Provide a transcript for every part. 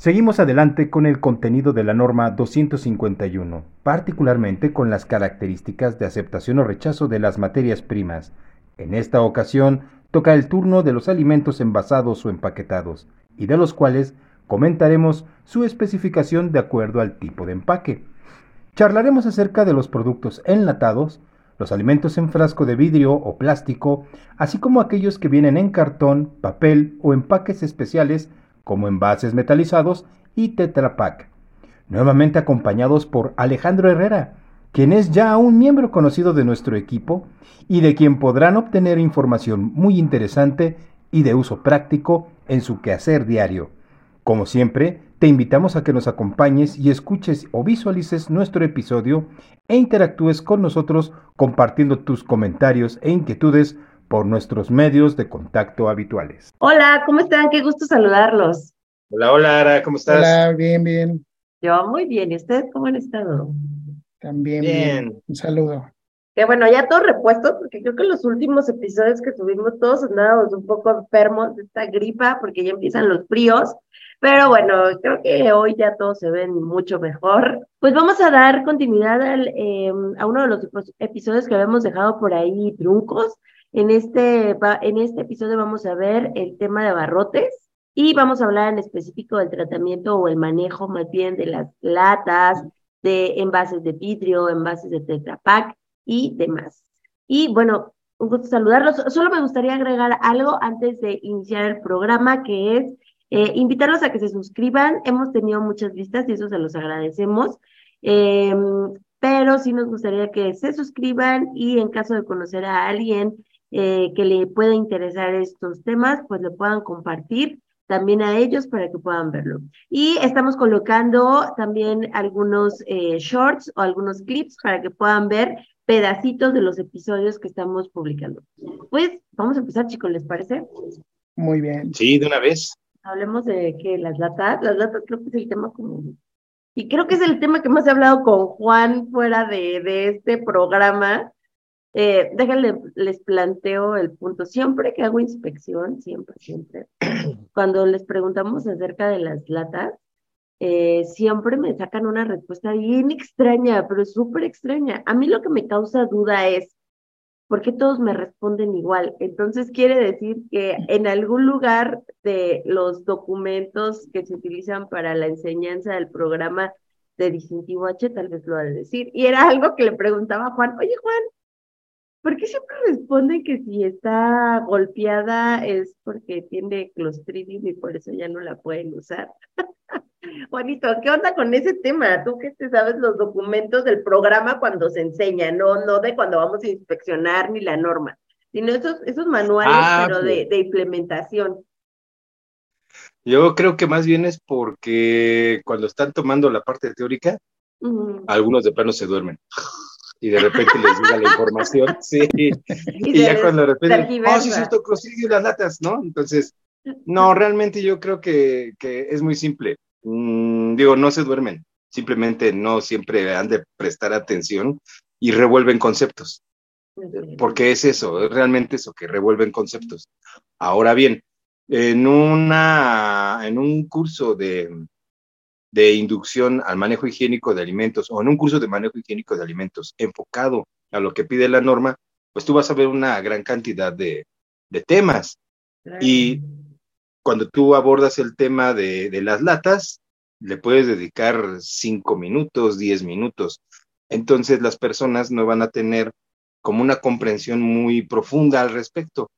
Seguimos adelante con el contenido de la norma 251, particularmente con las características de aceptación o rechazo de las materias primas. En esta ocasión toca el turno de los alimentos envasados o empaquetados, y de los cuales comentaremos su especificación de acuerdo al tipo de empaque. Charlaremos acerca de los productos enlatados, los alimentos en frasco de vidrio o plástico, así como aquellos que vienen en cartón, papel o empaques especiales como envases metalizados y Tetra Pak. Nuevamente acompañados por Alejandro Herrera, quien es ya un miembro conocido de nuestro equipo y de quien podrán obtener información muy interesante y de uso práctico en su quehacer diario. Como siempre, te invitamos a que nos acompañes y escuches o visualices nuestro episodio e interactúes con nosotros compartiendo tus comentarios e inquietudes por nuestros medios de contacto habituales. Hola, ¿cómo están? Qué gusto saludarlos. Hola, hola, Ara, ¿cómo estás? Hola, bien, bien. Yo muy bien, ¿y ustedes cómo han estado? También bien. Un saludo. Que bueno, ya todo repuesto, porque creo que los últimos episodios que tuvimos todos andábamos un poco enfermos de esta gripa, porque ya empiezan los fríos. Pero bueno, creo que hoy ya todos se ven mucho mejor. Pues vamos a dar continuidad al, em, a uno de los episodios que habíamos dejado por ahí truncos. En este, en este episodio vamos a ver el tema de barrotes y vamos a hablar en específico del tratamiento o el manejo más bien de las latas, de envases de vidrio, envases de Tetra Pak y demás. Y bueno, un gusto saludarlos. Solo me gustaría agregar algo antes de iniciar el programa, que es eh, invitarlos a que se suscriban. Hemos tenido muchas vistas y eso se los agradecemos. Em, pero sí nos gustaría que se suscriban y en caso de conocer a alguien eh, que le pueda interesar estos temas, pues le puedan compartir también a ellos para que puedan verlo. Y estamos colocando también algunos eh, shorts o algunos clips para que puedan ver pedacitos de los episodios que estamos publicando. Pues vamos a empezar, chicos, ¿les parece? Muy bien. Sí, de una vez. Hablemos de que las latas, las latas creo que es el tema común. Y creo que es el tema que más he hablado con Juan fuera de, de este programa, eh, déjenle, les planteo el punto. Siempre que hago inspección, siempre, siempre, cuando les preguntamos acerca de las latas, eh, siempre me sacan una respuesta bien extraña, pero súper extraña. A mí lo que me causa duda es, ¿por qué todos me responden igual? Entonces quiere decir que en algún lugar de los documentos que se utilizan para la enseñanza del programa de distintivo H, tal vez lo ha de decir. Y era algo que le preguntaba a Juan, oye Juan, ¿Por qué siempre responden que si está golpeada es porque tiene clostridium y por eso ya no la pueden usar? Juanito, ¿qué onda con ese tema? Tú que te sabes los documentos del programa cuando se enseña, no, no de cuando vamos a inspeccionar ni la norma, sino esos, esos manuales, ah, pero de, de, implementación. Yo creo que más bien es porque cuando están tomando la parte teórica, algunos de plano se duermen y de repente les llega la información, sí, y, ya cuando de repente, oh, sí, esto y las latas, ¿no? Entonces, no, realmente yo creo que, que es muy simple. Mm, digo, no se duermen, simplemente no siempre han de prestar atención y revuelven conceptos. Porque es eso, es realmente eso, que revuelven conceptos. Ahora bien, en, una, en un curso de, de inducción al manejo higiénico de alimentos o en un curso de manejo higiénico de alimentos enfocado a lo que pide la norma, pues tú vas a ver una gran cantidad de, temas. Y cuando tú abordas el tema de, de, las latas, le puedes dedicar cinco minutos, diez minutos. Entonces las personas no van a tener como una comprensión muy profunda al respecto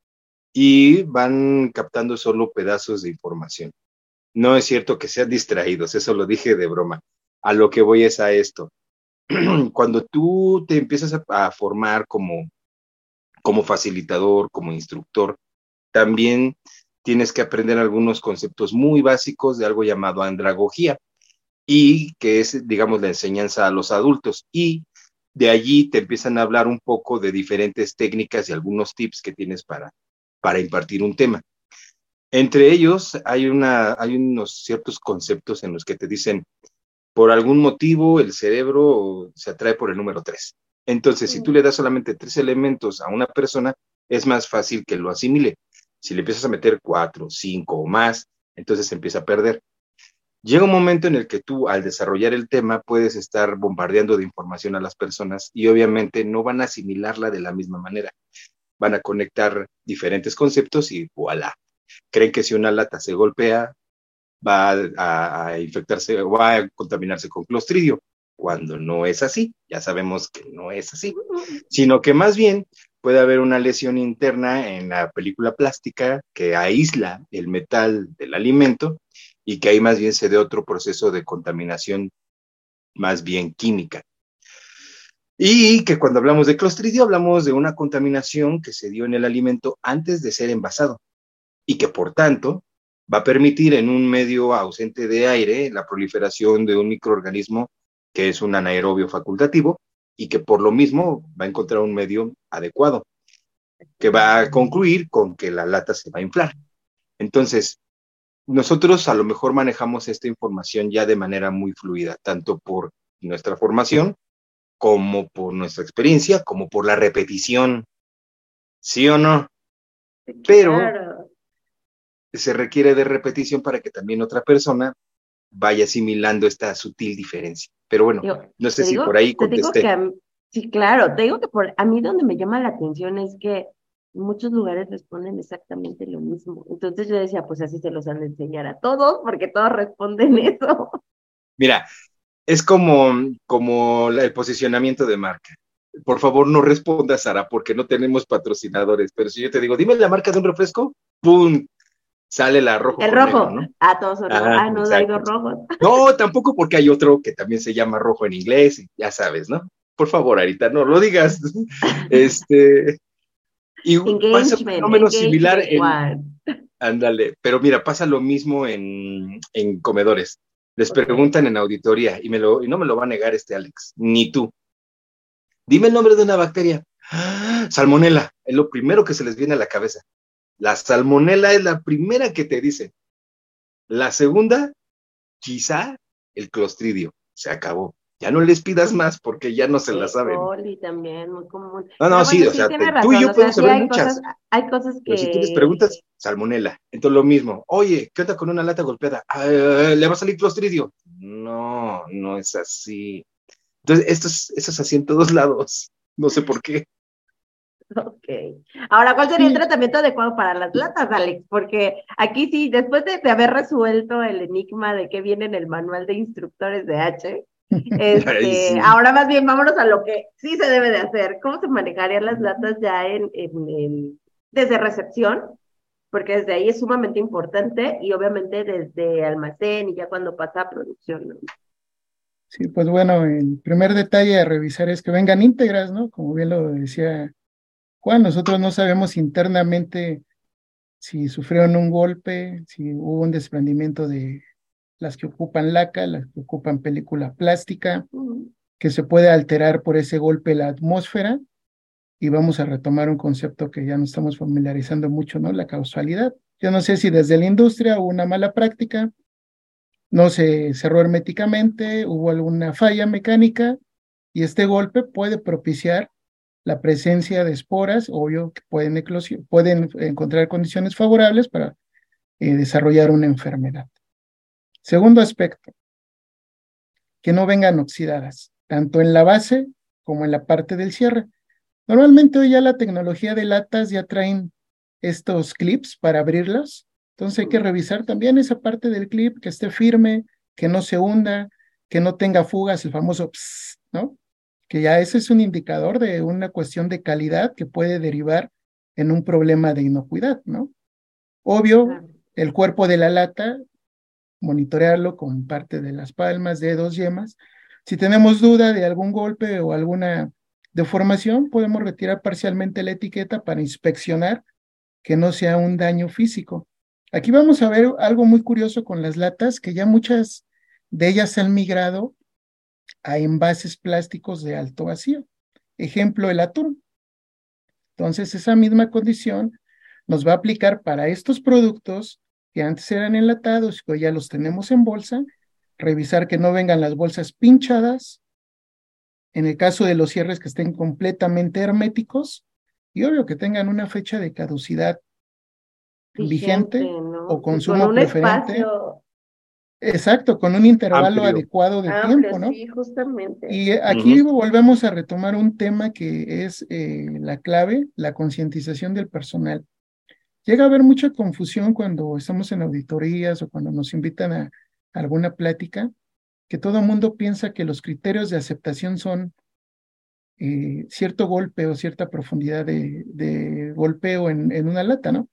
y van captando solo pedazos de información. No es cierto que sean distraídos, eso lo dije de broma. A lo que voy es a esto. Cuando tú te empiezas a, formar como, como facilitador, como instructor, también tienes que aprender algunos conceptos muy básicos de algo llamado andragogía y que es, digamos, la enseñanza a los adultos. Y de allí te empiezan a hablar un poco de diferentes técnicas y algunos tips que tienes para, para impartir un tema. Entre ellos hay, una, hay unos ciertos conceptos en los que te dicen, por algún motivo el cerebro se atrae por el número tres. Entonces, si tú le das solamente tres elementos a una persona, es más fácil que lo asimile. Si le empiezas a meter cuatro, cinco o más, entonces se empieza a perder. Llega un momento en el que tú, al desarrollar el tema, puedes estar bombardeando de información a las personas y obviamente no van a asimilarla de la misma manera. Van a conectar diferentes conceptos y voilà. Creen que si una lata se golpea, va a, infectarse o va a contaminarse con clostridio, cuando no es así. Ya sabemos que no es así, sino que más bien puede haber una lesión interna en la película plástica que aísla el metal del alimento y que ahí más bien se dé otro proceso de contaminación más bien química. Y que cuando hablamos de clostridio hablamos de una contaminación que se dio en el alimento antes de ser envasado y que por tanto va a permitir en un medio ausente de aire la proliferación de un microorganismo que es un anaerobio facultativo y que por lo mismo va a encontrar un medio adecuado, que va a concluir con que la lata se va a inflar. Entonces, nosotros a lo mejor manejamos esta información ya de manera muy fluida, tanto por nuestra formación como por nuestra experiencia, como por la repetición, ¿sí o no? Pero se requiere de repetición para que también otra persona vaya asimilando esta sutil diferencia. Pero bueno, no sé si por ahí contesté. sí, claro, te digo que por, a mí donde me llama la atención es que en muchos lugares responden exactamente lo mismo. Entonces yo decía, pues así se los han de enseñar a todos, porque todos responden eso. Mira, es como, como el posicionamiento de marca. Por favor, no respondas, Sara, porque no tenemos patrocinadores. Pero si yo te digo, dime la marca de un refresco, ¡pum! Sale la rojo. El rojo. ¿no? Ah, todos son rojos. Ah, no, hay dos rojos. No, tampoco porque hay otro que también se llama rojo en inglés, ya sabes, ¿no? Por favor, Arita, no lo digas. este, y pasa un fenómeno similar en... Ándale, pero mira, pasa lo mismo en, en comedores. Les preguntan en auditoría y, me lo, y no me lo va a negar este Alex, ni tú. Dime el nombre de una bacteria. Salmonela, es lo primero que se les viene a la cabeza. La salmonela es la primera que te dice. La segunda, quizá el clostridio. Se acabó ya no les pidas más porque ya no se la saben. también, muy común. No, no, sí, o sea, tú y yo podemos saber muchas. hay cosas que. Pero si tú les preguntas, salmonela. Entonces lo mismo. Oye, ¿qué onda con una lata golpeada? Ah, ¿Le va a salir clostridio? No, no es así. Entonces, esto es, esto es así en todos lados. No sé por qué. Ok. Ahora, ¿cuál sería el tratamiento adecuado para las latas, Alex? Porque aquí sí, después de, de haber resuelto el enigma de qué viene en el manual de instructores de H, este, ahora más bien vámonos a lo que sí se debe de hacer. ¿Cómo se manejarían las latas ya en, desde recepción? Porque desde ahí es sumamente importante y obviamente desde almacén y ya cuando pasa a producción. Sí, pues bueno, el primer detalle a revisar es que vengan íntegras, ¿no? Como bien lo decía Juan, nosotros no sabemos internamente si sufrieron un golpe, si hubo un desprendimiento de las que ocupan laca, las que ocupan película plástica, que se puede alterar por ese golpe la atmósfera. Y vamos a retomar un concepto que ya nos estamos familiarizando mucho, ¿no? La causalidad. Yo no sé si desde la industria hubo una mala práctica, no se cerró herméticamente, hubo alguna falla mecánica y este golpe puede propiciar la presencia de esporas, obvio que pueden, pueden encontrar condiciones favorables para eh, desarrollar una enfermedad. Segundo aspecto, que no vengan oxidadas, tanto en la base como en la parte del cierre. Normalmente hoy ya la tecnología de latas ya traen estos clips para abrirlas, entonces hay que revisar también esa parte del clip, que esté firme, que no se hunda, que no tenga fugas, el famoso pss, ¿no? Que ya ese es un indicador de una cuestión de calidad que puede derivar en un problema de inocuidad, ¿no? Obvio, el cuerpo de la lata monitorearlo con parte de las palmas, dedos, yemas. Si tenemos duda de algún golpe o alguna deformación, podemos retirar parcialmente la etiqueta para inspeccionar que no sea un daño físico. Aquí vamos a ver algo muy curioso con las latas, que ya muchas de ellas han migrado a envases plásticos de alto vacío. Ejemplo, el atún. Entonces, esa misma condición nos va a aplicar para estos productos que antes eran enlatados y que ya los tenemos en bolsa, revisar que no vengan las bolsas pinchadas, en el caso de los cierres que estén completamente herméticos y obvio que tengan una fecha de caducidad vigente, o consumo preferente. Exacto, con un intervalo adecuado de tiempo, ¿no? Sí, justamente. Y aquí volvemos a retomar un tema que es eh, la clave, la concientización del personal. Llega a haber mucha confusión cuando estamos en auditorías o cuando nos invitan a, alguna plática, que todo el mundo piensa que los criterios de aceptación son eh, cierto golpe o cierta profundidad de, golpeo en, en una lata, ¿no?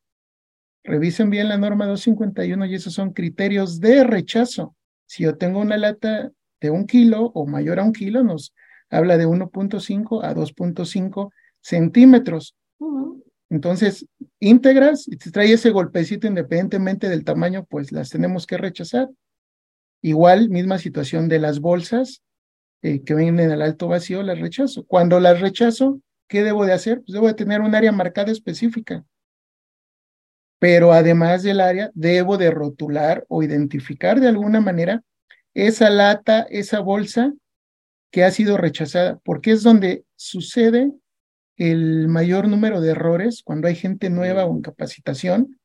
Revisen bien la norma 251 y esos son criterios de rechazo. Si yo tengo una lata de un kilo o mayor a un kilo, nos habla de 1.5 a 2.5 centímetros. Entonces, íntegras, y si trae ese golpecito independientemente del tamaño, pues las tenemos que rechazar. Igual, misma situación de las bolsas eh, que vienen al alto vacío, las rechazo. Cuando las rechazo, ¿qué debo de hacer? Pues debo de tener un área marcada específica pero además del área, debo de rotular o identificar de alguna manera esa lata, esa bolsa que ha sido rechazada, porque es donde sucede el mayor número de errores cuando hay gente nueva o en capacitación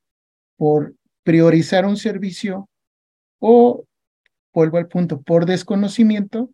por priorizar un servicio o, vuelvo al punto, por desconocimiento,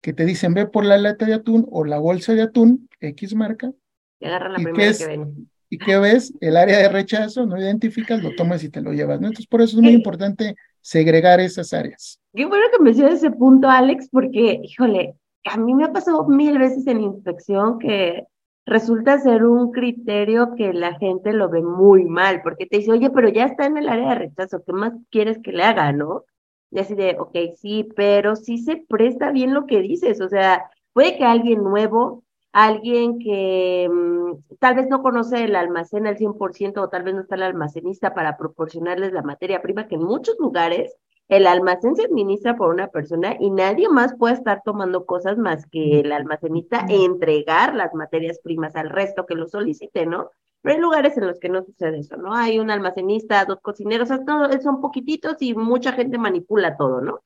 que te dicen ve por la lata de atún o la bolsa de atún, X marca, y, agarran la primera que, ven ¿Y qué ves? El área de rechazo, no identificas, lo tomas y te lo llevas, ¿no? Entonces, por eso es muy importante segregar esas áreas. Qué bueno que menciones ese punto, Alex, porque, híjole, a mí me ha pasado mil veces en inspección que resulta ser un criterio que la gente lo ve muy mal, porque te dice, oye, pero ya está en el área de rechazo, ¿qué más quieres que le haga, no? Y así de, ok, sí, pero sí se presta bien lo que dices, o sea, puede que alguien nuevo alguien que mm, tal vez no conoce el almacén al 100% o tal vez no está el almacenista para proporcionarles la materia prima, que en muchos lugares el almacén se administra por una persona y nadie más puede estar tomando cosas más que el almacenista e entregar las materias primas al resto que lo solicite, ¿no? Pero hay lugares en los que no sucede eso, ¿no? Hay un almacenista, dos cocineros, son poquititos y mucha gente manipula todo, ¿no?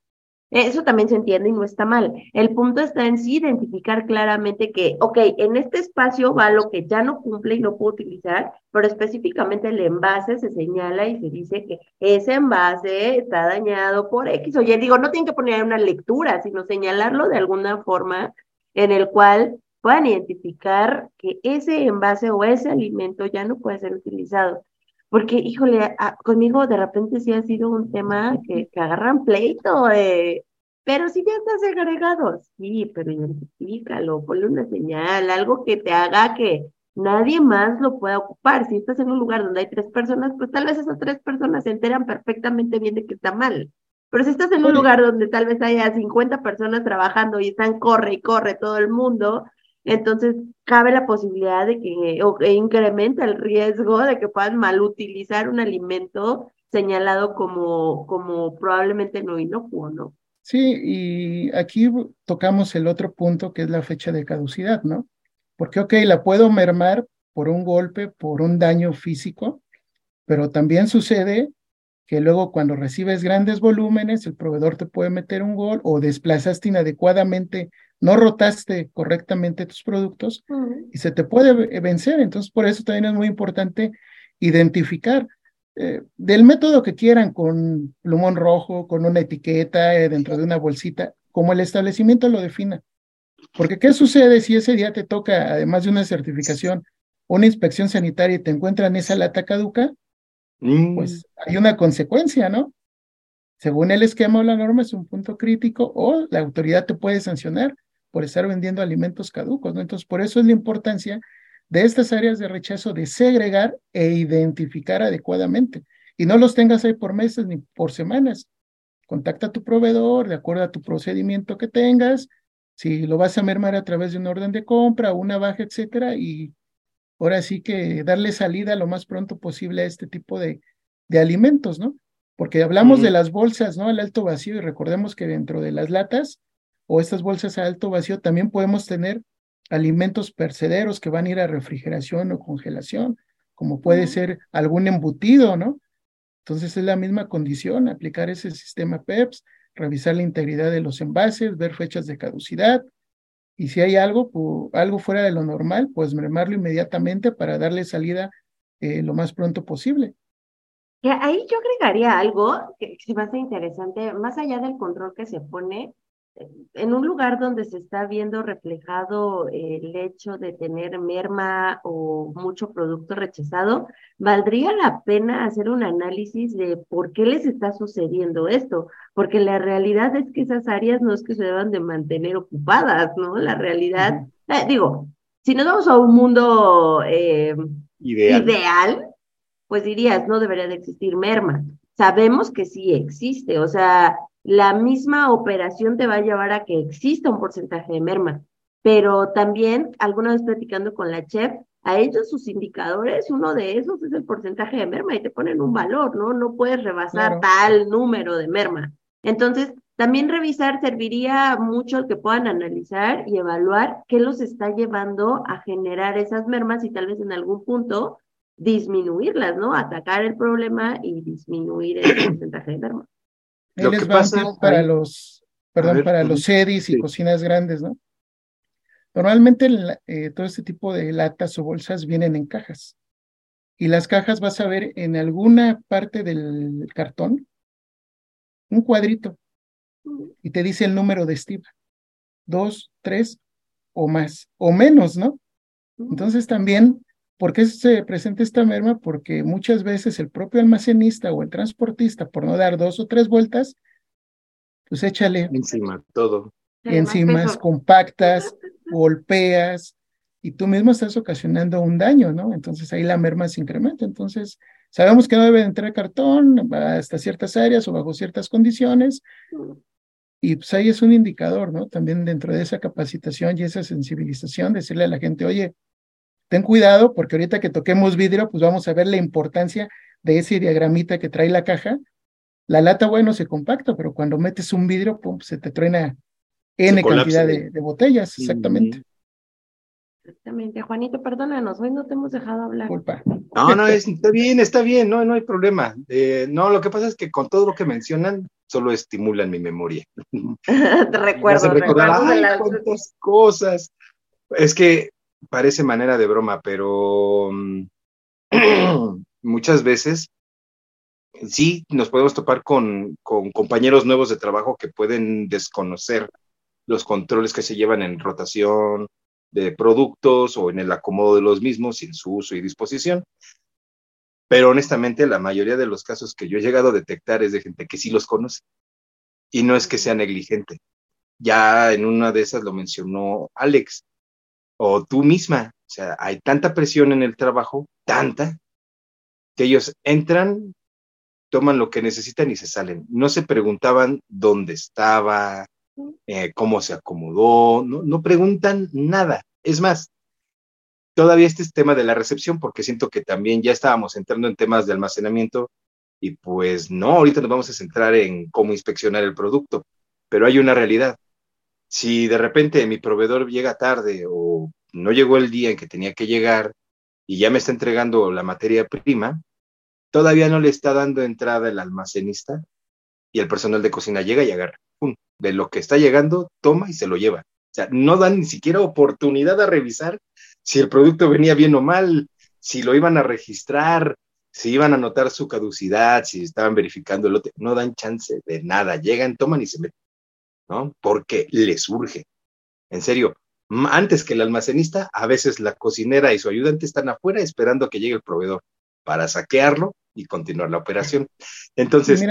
Eso también se entiende y no está mal. El punto está en sí identificar claramente que, ok, en este espacio va lo que ya no cumple y no puedo utilizar, pero específicamente el envase se señala y se dice que ese envase está dañado por X. Oye, digo, no tienen que poner una lectura, sino señalarlo de alguna forma en el cual puedan identificar que ese envase o ese alimento ya no puede ser utilizado. Porque, híjole, conmigo de repente sí ha sido un tema que, que agarran pleito, eh, pero si ya estás agregado, sí, pero identifícalo, ponle una señal, algo que te haga que nadie más lo pueda ocupar. Si estás en un lugar donde hay tres personas, pues tal vez esas tres personas se enteran perfectamente bien de que está mal. Pero si estás en un lugar donde tal vez haya 50 personas trabajando y están corre y corre todo el mundo, entonces, cabe la posibilidad de que o incrementa el riesgo de que puedan malutilizar un alimento señalado como, como probablemente no inocuo, ¿no? Sí, y aquí tocamos el otro punto que es la fecha de caducidad, ¿no? Porque, ok, la puedo mermar por un golpe, por un daño físico, pero también sucede que luego cuando recibes grandes volúmenes, el proveedor te puede meter un gol o desplazaste inadecuadamente no rotaste correctamente tus productos y se te puede vencer. Entonces, por eso también es muy importante identificar eh, del método que quieran, con plumón rojo, con una etiqueta eh, dentro de una bolsita, como el establecimiento lo defina. Porque, ¿qué sucede si ese día te toca, además de una certificación, una inspección sanitaria y te encuentran esa lata caduca? Mm. Pues hay una consecuencia, ¿no? Según el esquema o la norma es un punto crítico o la autoridad te puede sancionar por estar vendiendo alimentos caducos, ¿no? Entonces, por eso es la importancia de estas áreas de rechazo de segregar e identificar adecuadamente. Y no los tengas ahí por meses ni por semanas. Contacta a tu proveedor de acuerdo a tu procedimiento que tengas, si lo vas a mermar a través de un orden de compra, una baja, etcétera, y ahora sí que darle salida lo más pronto posible a este tipo de, de alimentos, ¿no? Porque hablamos de las bolsas, ¿no? Al alto vacío y recordemos que dentro de las latas o estas bolsas a alto vacío, también podemos tener alimentos percederos que van a ir a refrigeración o congelación, como puede ser algún embutido, ¿no? Entonces es la misma condición, aplicar ese sistema PEPS, revisar la integridad de los envases, ver fechas de caducidad, y si hay algo, algo fuera de lo normal, pues mermarlo inmediatamente para darle salida eh, lo más pronto posible. Ahí yo agregaría algo que, que se me hace interesante, más allá del control que se pone, en un lugar donde se está viendo reflejado el hecho de tener merma o mucho producto rechazado, valdría la pena hacer un análisis de por qué les está sucediendo esto, porque la realidad es que esas áreas no es que se deban de mantener ocupadas, ¿no? La realidad, eh, digo, si nos vamos a un mundo eh, ideal. ideal, pues dirías, no debería de existir merma. Sabemos que sí existe, o sea, la misma operación te va a llevar a que exista un porcentaje de merma. Pero también, alguna vez platicando con la chef, a ellos sus indicadores, uno de esos es el porcentaje de merma y te ponen un valor, ¿no? No puedes rebasar tal número de merma. Entonces, también revisar serviría mucho que puedan analizar y evaluar qué los está llevando a generar esas mermas y tal vez en algún punto disminuirlas, ¿no? Atacar el problema y disminuir el porcentaje de merma. Lo que pasa para los, perdón, para los sedis y cocinas grandes, ¿no? Normalmente eh, todo este tipo de latas o bolsas vienen en cajas. Y las cajas vas a ver en alguna parte del cartón un cuadrito y te dice el número de estiva. Dos, tres o más, o menos, ¿no? Entonces también ¿Por qué se presenta esta merma? Porque muchas veces el propio almacenista o el transportista, por no dar dos o tres vueltas, pues échale. Encima, todo. Encimas compactas, golpeas, y tú mismo estás ocasionando un daño, ¿no? Entonces ahí la merma se incrementa. Entonces, sabemos que no debe entrar cartón hasta ciertas áreas o bajo ciertas condiciones. Y pues ahí es un indicador, ¿no? También dentro de esa capacitación y esa sensibilización, decirle a la gente, oye, ten cuidado porque ahorita que toquemos vidrio, pues vamos a ver la importancia de ese diagramita que trae la caja. La lata, bueno, se compacta, pero cuando metes un vidrio, pum, se te truena N cantidad de, botellas, exactamente. Exactamente. Juanito, perdónanos, hoy no te hemos dejado hablar. No, no, está bien, está bien, no, no hay problema. Eh, no, lo que pasa es que con todo lo que mencionan, solo estimulan mi memoria. te recuerdo, recuerdo cosas. Es que parece manera de broma, pero mm, muchas veces sí nos podemos topar con, compañeros nuevos de trabajo que pueden desconocer los controles que se llevan en rotación de productos o en el acomodo de los mismos en su uso y disposición. Pero honestamente, la mayoría de los casos que yo he llegado a detectar es de gente que sí los conoce. Y no es que sea negligente. Ya en una de esas lo mencionó Alex o tú misma. O sea, hay tanta presión en el trabajo, tanta, que ellos entran, toman lo que necesitan y se salen. No se preguntaban dónde estaba, eh, cómo se acomodó, no, no preguntan nada. Es más, todavía este es tema de la recepción, porque siento que también ya estábamos entrando en temas de almacenamiento y pues no, ahorita nos vamos a centrar en cómo inspeccionar el producto, pero hay una realidad si de repente mi proveedor llega tarde o no llegó el día en que tenía que llegar y ya me está entregando la materia prima, todavía no le está dando entrada el almacenista y el personal de cocina llega y agarra. De lo que está llegando, toma y se lo lleva. O sea, no dan ni siquiera oportunidad a revisar si el producto venía bien o mal, si lo iban a registrar, si iban a notar su caducidad, si estaban verificando el lote. No dan chance de nada. Llegan, toman y se meten. ¿No? Porque les urge. En serio, antes que el almacenista, a veces la cocinera y su ayudante están afuera esperando a que llegue el proveedor para saquearlo y continuar la operación. Entonces,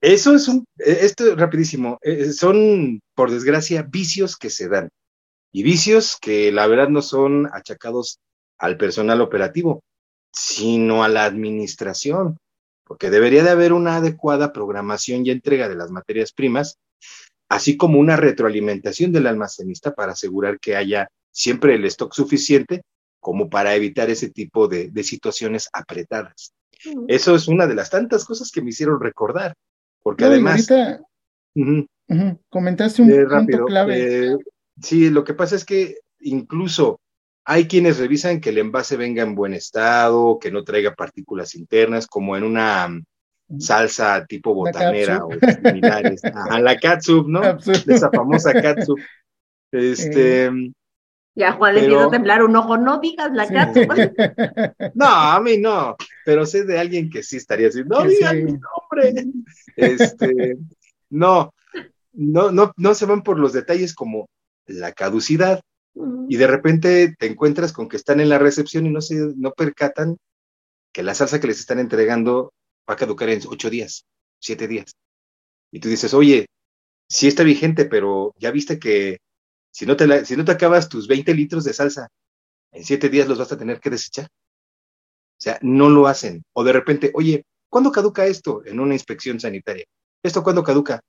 eso es un, e, esto rapidísimo, e, son, por desgracia, vicios que se dan. Y vicios que la verdad no son achacados al personal operativo, sino a la administración, porque debería de haber una adecuada programación y entrega de las materias primas así como una retroalimentación del almacenista para asegurar que haya siempre el stock suficiente como para evitar ese tipo de, situaciones apretadas. Eso es una de las tantas cosas que me hicieron recordar, porque además... Comentaste un punto clave. Eh, sí, lo que pasa es que incluso hay quienes revisan que el envase venga en buen estado, que no traiga partículas internas, como en una salsa tipo botanera o similares. a la catsup, ¿no? Esa famosa catsup. Este. Ya Juan le a temblar un ojo, no digas la catsup. no, a mí no, pero sé de alguien que sí estaría así, no digas mi nombre. Este, no, no, no, no se van por los detalles como la caducidad. Y de repente te encuentras con que están en la recepción y no se no percatan que la salsa que les están entregando va a caducar en ocho días, siete días. Y tú dices, oye, sí está vigente, pero ya viste que si no te, si no te acabas tus 20 litros de salsa, en siete días los vas a tener que desechar. O sea, no lo hacen. O de repente, oye, ¿cuándo caduca esto en una inspección sanitaria? ¿Esto cuándo caduca?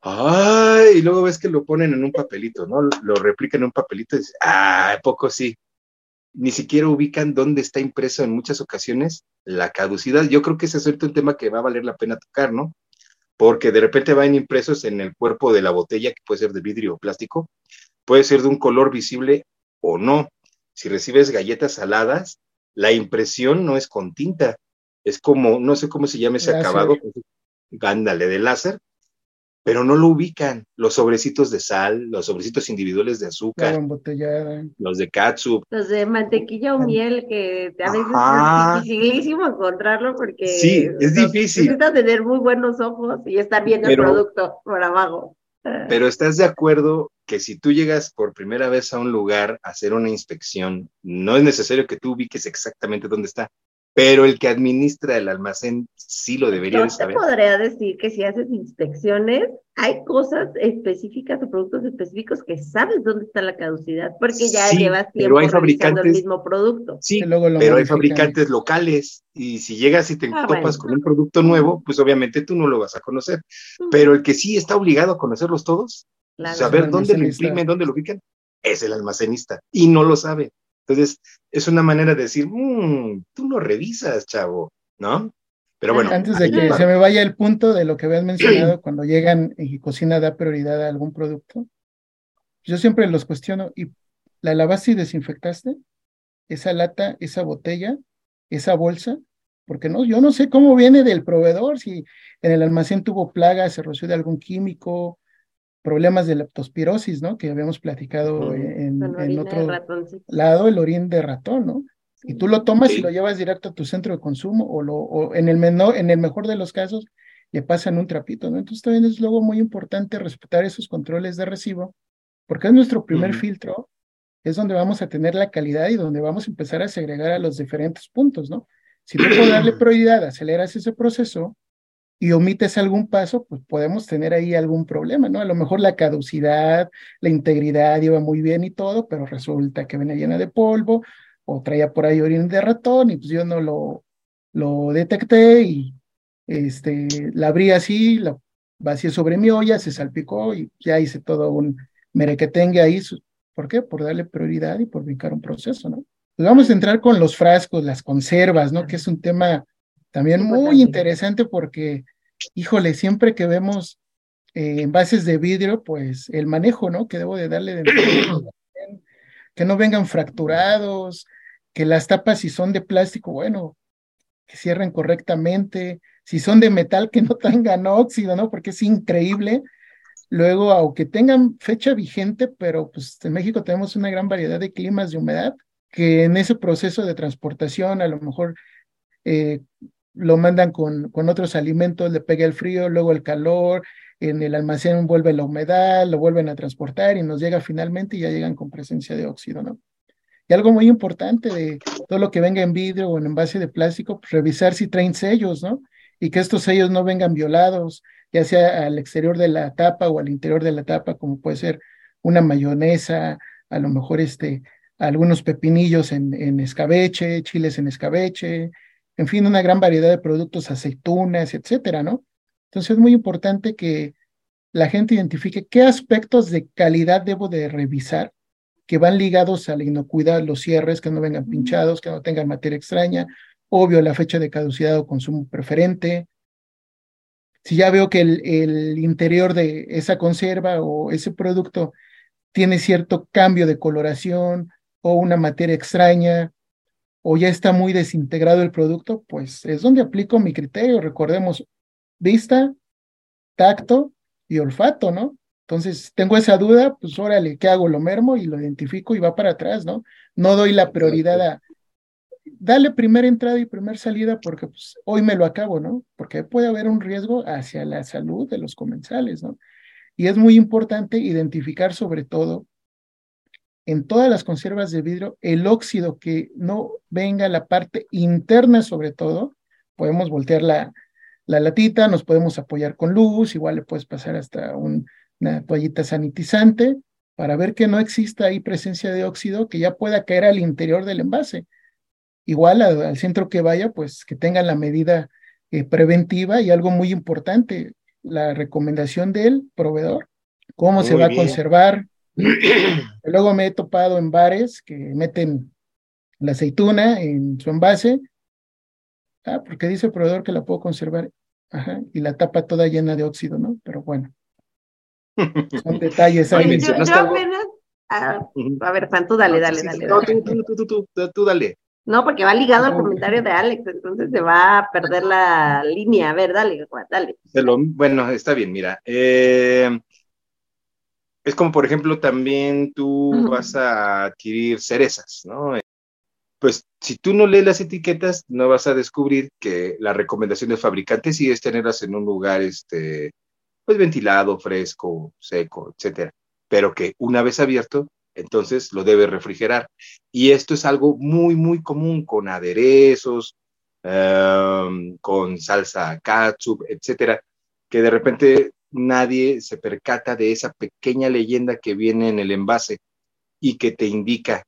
Ay, y luego ves que lo ponen en un papelito, ¿no? Lo replican en un papelito y dices, ah, poco sí. Ni siquiera ubican dónde está impreso en muchas ocasiones la caducidad. Yo creo que ese es un tema que va a valer la pena tocar, ¿no? Porque de repente van impresos en el cuerpo de la botella, que puede ser de vidrio o plástico, puede ser de un color visible o no. Si recibes galletas saladas, la impresión no es con tinta, es como, no sé cómo se llama ese acabado, gándale de láser, pero no lo ubican. Los sobrecitos de sal, los sobrecitos individuales de azúcar, los de katsu, los de mantequilla o miel, que a veces es dificilísimo encontrarlo porque sí, es difícil. Necesitas tener muy buenos ojos y estar viendo el producto por abajo. Pero estás de acuerdo que si tú llegas por primera vez a un lugar a hacer una inspección, no es necesario que tú ubiques exactamente dónde está pero el que administra el almacén sí lo debería de saber. Yo te podría decir que si haces inspecciones, hay cosas específicas o productos específicos que sabes dónde está la caducidad, porque ya llevas tiempo fabricando el mismo producto. Sí, pero hay fabricantes locales y si llegas y te ah, topas con un producto nuevo, pues obviamente tú no lo vas a conocer. Pero el que sí está obligado a conocerlos todos, saber dónde lo imprimen, dónde lo ubican, es el almacenista y no lo sabe. Entonces, es una manera de decir, mmm, tú lo revisas, chavo, ¿no? Pero bueno. Antes de que se me vaya el punto de lo que habías mencionado, cuando llegan y cocina da prioridad a algún producto, yo siempre los cuestiono, ¿y la lavaste y desinfectaste? Esa lata, esa botella, esa bolsa, porque no, yo no sé cómo viene del proveedor, si en el almacén tuvo plaga, se roció de algún químico, problemas de leptospirosis, ¿no? Que habíamos platicado en, otro lado, el orín de ratón, ¿no? Y tú lo tomas y lo llevas directo a tu centro de consumo o, lo, en, el menor, en el mejor de los casos le pasan un trapito, ¿no? Entonces también es luego muy importante respetar esos controles de recibo, porque es nuestro primer filtro, es donde vamos a tener la calidad y donde vamos a empezar a segregar a los diferentes puntos, ¿no? Si tú puedes darle prioridad, aceleras ese proceso, y omites algún paso, pues podemos tener ahí algún problema, ¿no? A lo mejor la caducidad, la integridad iba muy bien y todo, pero resulta que venía llena de polvo o traía por ahí orina de ratón y pues yo no lo, lo detecté y este, la abrí así, la vacié sobre mi olla, se salpicó y ya hice todo un merequetengue ahí. ¿Por qué? Por darle prioridad y por brincar un proceso, ¿no? Pues vamos a entrar con los frascos, las conservas, ¿no? Que es un tema también muy interesante porque, híjole, siempre que vemos eh, envases de vidrio, pues el manejo, ¿no? Que debo de darle de que no vengan fracturados, que las tapas si son de plástico, bueno, que cierren correctamente, si son de metal que no tengan óxido, ¿no? Porque es increíble. Luego, aunque tengan fecha vigente, pero pues en México tenemos una gran variedad de climas de humedad, que en ese proceso de transportación a lo mejor eh, lo mandan con, con otros alimentos, le pega el frío, luego el calor, en el almacén vuelve la humedad, lo vuelven a transportar y nos llega finalmente y ya llegan con presencia de óxido, ¿no? Y algo muy importante de todo lo que venga en vidrio o en envase de plástico, pues revisar si traen sellos, ¿no? Y que estos sellos no vengan violados, ya sea al exterior de la tapa o al interior de la tapa, como puede ser una mayonesa, a lo mejor este, algunos pepinillos en, en escabeche, chiles en escabeche, en fin, una gran variedad de productos, aceitunas, etcétera, ¿no? Entonces es muy importante que la gente identifique qué aspectos de calidad debo de revisar que van ligados a la inocuidad, los cierres, que no vengan pinchados, que no tengan materia extraña, obvio la fecha de caducidad o consumo preferente, si ya veo que el, el interior de esa conserva o ese producto tiene cierto cambio de coloración o una materia extraña o ya está muy desintegrado el producto, pues es donde aplico mi criterio. Recordemos, vista, tacto y olfato, ¿no? Entonces, tengo esa duda, pues órale, ¿qué hago? Lo mermo y lo identifico y va para atrás, ¿no? No doy la prioridad a, dale primera entrada y primera salida porque pues, hoy me lo acabo, ¿no? Porque puede haber un riesgo hacia la salud de los comensales, ¿no? Y es muy importante identificar sobre todo en todas las conservas de vidrio el óxido que no venga a la parte interna sobre todo. Podemos voltear la, la latita, nos podemos apoyar con luz, igual le puedes pasar hasta un una toallita sanitizante para ver que no exista ahí presencia de óxido que ya pueda caer al interior del envase. Igual al, centro que vaya, pues que tenga la medida eh, preventiva y algo muy importante, la recomendación del proveedor, cómo se va a conservar. Luego me he topado en bares que meten la aceituna en su envase, ah, porque dice el proveedor que la puedo conservar, Ajá, y la tapa toda llena de óxido, ¿no? Pero bueno, son detalles ahí. yo, apenas, a, ver, Juan, tú dale, dale, dale. No, tú, tú, tú, tú, tú, dale. No, porque va ligado al comentario de Alex, entonces se va a perder la línea. A ver, dale, Juan, dale. bueno, está bien, mira. Eh, es como, por ejemplo, también tú vas a adquirir cerezas, ¿no? Pues si tú no lees las etiquetas, no vas a descubrir que la recomendación del fabricante sí es tenerlas en un lugar, este, pues ventilado, fresco, seco, etcétera. Pero que una vez abierto, entonces lo debe refrigerar. Y esto es algo muy, muy común con aderezos, em, con salsa ketchup, etcétera, que de repente nadie se percata de esa pequeña leyenda que viene en el envase y que te indica,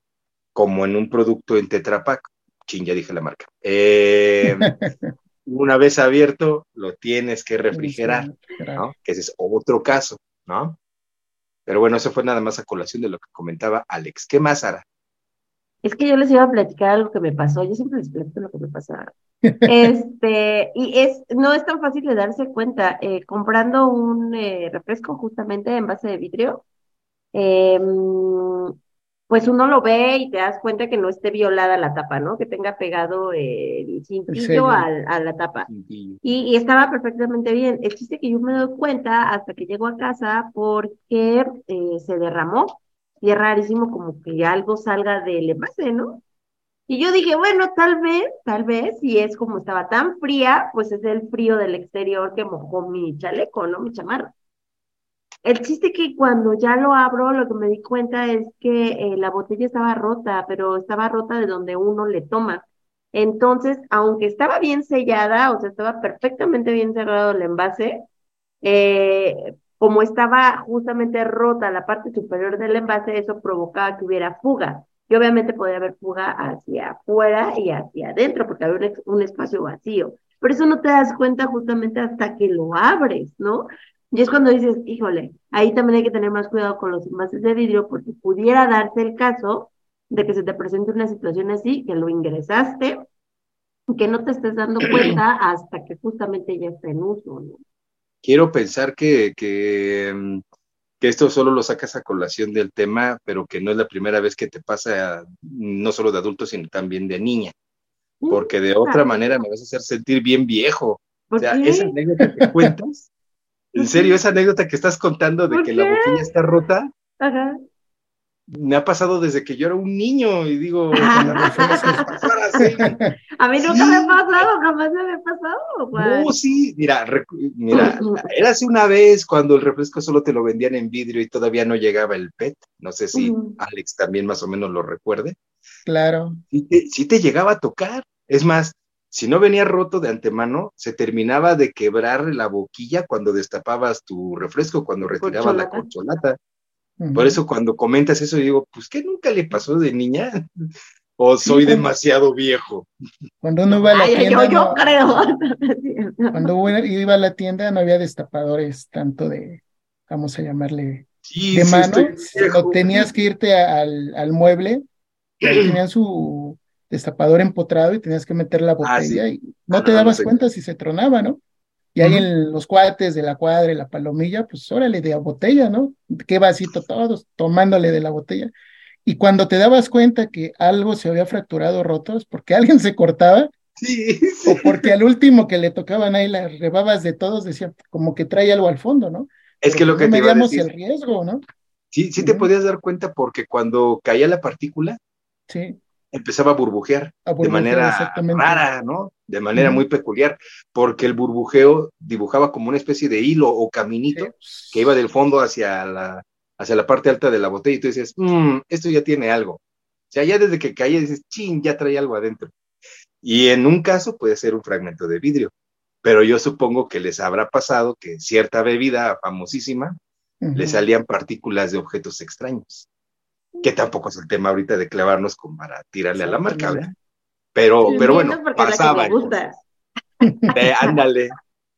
como en un producto en Tetra Pak, chin, ya dije la marca, eh, una vez abierto, lo tienes que refrigerar, ¿no? Que ese es otro caso, ¿no? Pero bueno, eso fue nada más a colación de lo que comentaba Alex. ¿Qué más, Sara? Es que yo les iba a platicar algo que me pasó. Yo siempre les platico lo que me pasa. este, y es, no es tan fácil de darse cuenta. Eh, comprando un eh, refresco justamente en base de vidrio, eh, pues uno lo ve y te das cuenta que no esté violada la tapa, ¿no? Que tenga pegado el cintillo a, la tapa. Y, estaba perfectamente bien. El chiste que yo me doy cuenta hasta que llego a casa porque eh, se derramó. Y es rarísimo como que algo salga del envase, ¿no? Y yo dije, bueno, tal vez, tal vez, si es como estaba tan fría, pues es el frío del exterior que mojó mi chaleco, ¿no? Mi chamarra. El chiste que cuando ya lo abro, lo que me di cuenta es que eh, la botella estaba rota, pero estaba rota de donde uno le toma. Entonces, aunque estaba bien sellada, o sea, estaba perfectamente bien cerrado el envase, eh, como estaba justamente rota la parte superior del envase, eso provocaba que hubiera fuga. Y obviamente podía haber fuga hacia afuera y hacia adentro, porque había un espacio vacío. Pero eso no te das cuenta justamente hasta que lo abres, ¿no? Y es cuando dices, híjole, ahí también hay que tener más cuidado con los envases de vidrio porque pudiera darse el caso de que se te presente una situación así, que lo ingresaste, que no te estés dando cuenta hasta que justamente ya está en uso, ¿no? Quiero pensar que, que, mm, que esto solo lo sacas a colación del tema, pero que no es la primera vez que te pasa, no solo de adultos, sino también de niña, mm, porque de otra manera me vas a hacer sentir bien viejo. O sea, esa anécdota que cuentas en serio, esa anécdota que estás contando de que la botella está rota, Ajá. me ha pasado desde que yo era un niño y digo, a mí nunca me ha pasado, jamás me ha pasado. No, sí, mira, mira, era así una vez cuando el refresco solo te lo vendían en vidrio y todavía no llegaba el PET. No sé si Alex también más o menos lo recuerde. Claro. sí te llegaba a tocar. Es más, si no venía roto de antemano, se terminaba de quebrar la boquilla cuando destapabas tu refresco, cuando retirabas la corcholata. Por eso cuando comentas eso, digo, pues ¿qué nunca le pasó de niña? ¿O soy demasiado viejo? Cuando uno iba a la tienda. Yo, creo. cuando iba a la tienda no había destapadores tanto de, vamos a llamarle, de mano. tenías que irte al, al mueble, tenían su destapador empotrado y tenías que meter la ah, botella y no te dabas cuenta si se tronaba, ¿no? Y ahí en los cuates de la cuadra y la palomilla, pues órale, de la botella, ¿no? Qué vasito todos, tomándole de la botella. Y cuando te dabas cuenta que algo se había fracturado roto, es porque alguien se cortaba, sí, o porque al último que le tocaban ahí las rebabas de todos, decía, como que trae algo al fondo, ¿no? Es que lo que no te iba a el riesgo, ¿no? Sí, sí te podías dar cuenta porque cuando caía la partícula, Sí, empezaba a burbujear, A de manera rara, ¿no? De manera muy peculiar, porque el burbujeo dibujaba como una especie de hilo o caminito sí. que iba del fondo hacia la, hacia la parte alta de la botella y tú decías, "Mm, esto ya tiene algo. O sea, ya desde que caía dices, chin, ya trae algo adentro. Y en un caso puede ser un fragmento de vidrio, pero yo supongo que les habrá pasado que cierta bebida famosísima le Ujú. salían partículas de objetos extraños, que tampoco es el tema ahorita de clavarnos como para tirarle a la marca, ¿verdad? Pero, pero bueno, pasaba. Eh, ándale.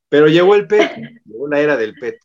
Pero llegó el PET, llegó la era del PET.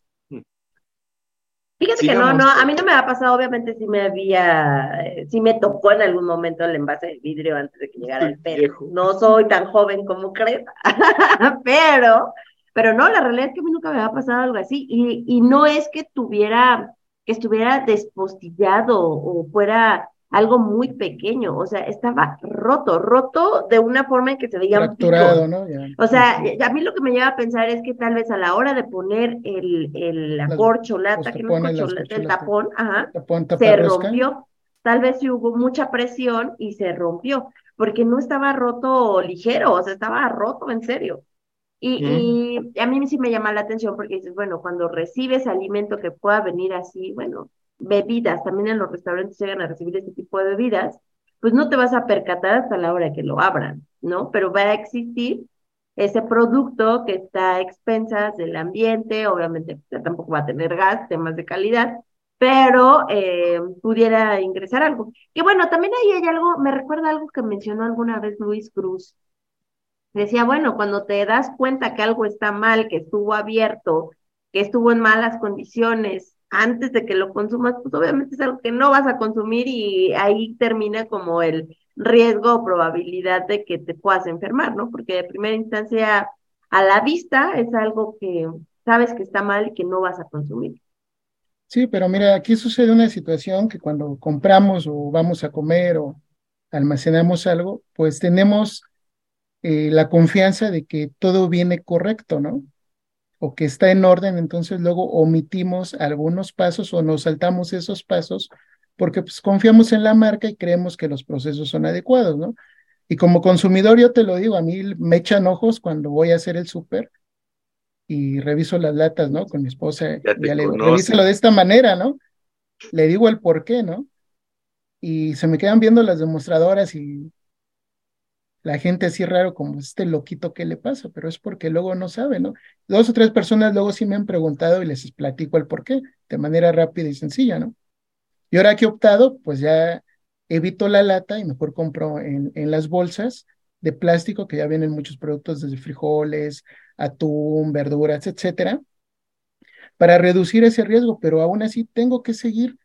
Fíjate que no, no, a mí no me ha pasado, obviamente sí me había, sí me tocó en algún momento el envase de vidrio antes de que llegara el. Viejo. No soy tan joven como crees, pero, pero no, la realidad es que a mí nunca me había pasado algo así y, y no es que tuviera, que estuviera despostillado o fuera algo muy pequeño, o sea, estaba roto, roto de una forma en que se veía un pico. Fracturado, ¿no? Ya. O sea, a mí lo que me lleva a pensar es que tal vez a la hora de poner el, el, la Las- corcholata, que no es corcholata, el tapón, ajá, Tapón, se rompió. Tal vez hubo mucha presión y se rompió, porque no estaba roto ligero, o sea, estaba roto en serio. Y, y a mí sí me llama la atención porque dices, bueno, cuando recibes alimento que pueda venir así, bueno, bebidas, también en los restaurantes llegan a recibir este tipo de bebidas, pues no te vas a percatar hasta la hora que lo abran, ¿no? Pero va a existir ese producto que está a expensas del ambiente, obviamente ya tampoco va a tener gas, temas de calidad, pero eh, pudiera ingresar algo. Que bueno, también ahí hay algo, me recuerda algo que mencionó alguna vez Luis Cruz. Decía, bueno, cuando te das cuenta que algo está mal, que estuvo abierto, que estuvo en malas condiciones antes de que lo consumas, pues obviamente es algo que no vas a consumir y ahí termina como el riesgo o probabilidad de que te puedas enfermar, ¿no? Porque de primera instancia, a la vista es algo que sabes que está mal y que no vas a consumir. Sí, pero mira, aquí sucede una situación que cuando compramos o vamos a comer o almacenamos algo, pues tenemos eh, la confianza de que todo viene correcto, ¿no? O que está en orden, entonces luego omitimos algunos pasos o nos saltamos esos pasos porque pues confiamos en la marca y creemos que los procesos son adecuados, ¿no? Y como consumidor yo te lo digo, a mí me echan ojos cuando voy a hacer el súper y reviso las latas, ¿no? Con mi esposa, Ya le digo, conoce. revísalo de esta manera, ¿no? Le digo el por qué, ¿no? Y se me quedan viendo las demostradoras y la gente así raro como este loquito, ¿qué le pasa? Pero es porque luego no sabe, ¿no? Dos o tres personas luego sí me han preguntado y les platico el por qué, de manera rápida y sencilla, ¿no? Y ahora que he optado, pues ya evito la lata y mejor compro en, en las bolsas de plástico que ya vienen muchos productos desde frijoles, atún, verduras, etcétera, para reducir ese riesgo, pero aún así tengo que seguir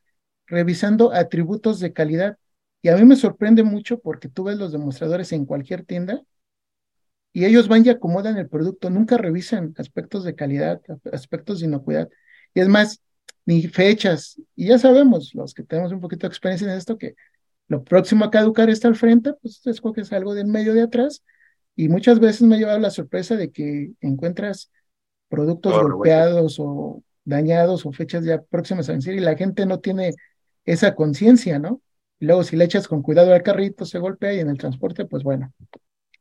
revisando atributos de calidad. Y a mí me sorprende mucho porque tú ves los demostradores en cualquier tienda y ellos van y acomodan el producto, nunca revisan aspectos de calidad, aspectos de inocuidad. Y es más, ni fechas. Y ya sabemos, los que tenemos un poquito de experiencia en esto, que lo próximo a caducar está al frente, pues escoges algo del medio de atrás. Y muchas veces me ha llevado la sorpresa de que encuentras productos golpeados o dañados o fechas ya próximas a vencer y la gente no tiene esa conciencia, ¿no? Y luego si le echas con cuidado al carrito se golpea y en el transporte, pues bueno,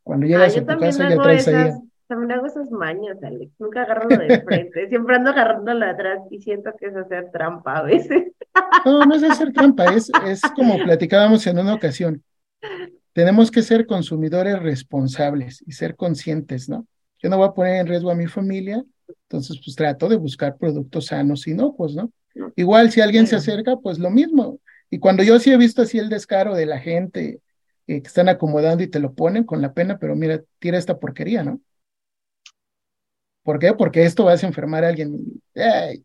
cuando Ah, llegas yo a tu casa ya traes ahí. esas, también hago esas mañas, Alex. Nunca agarro lo de frente, siempre ando agarrándolo de atrás y siento que es hacer trampa a veces. No, no es hacer trampa, es, es como platicábamos en una ocasión. Tenemos que ser consumidores responsables y ser conscientes, ¿no? Yo no voy a poner en riesgo a mi familia, entonces pues trato de buscar productos sanos y inocuos, ¿no? Igual si alguien se acerca, pues lo mismo. Y cuando yo sí he visto así el descaro de la gente eh, que están acomodando y te lo ponen con la pena, pero mira, tira esta porquería, ¿no? ¿Por qué? Porque esto va a enfermar a alguien. Ay,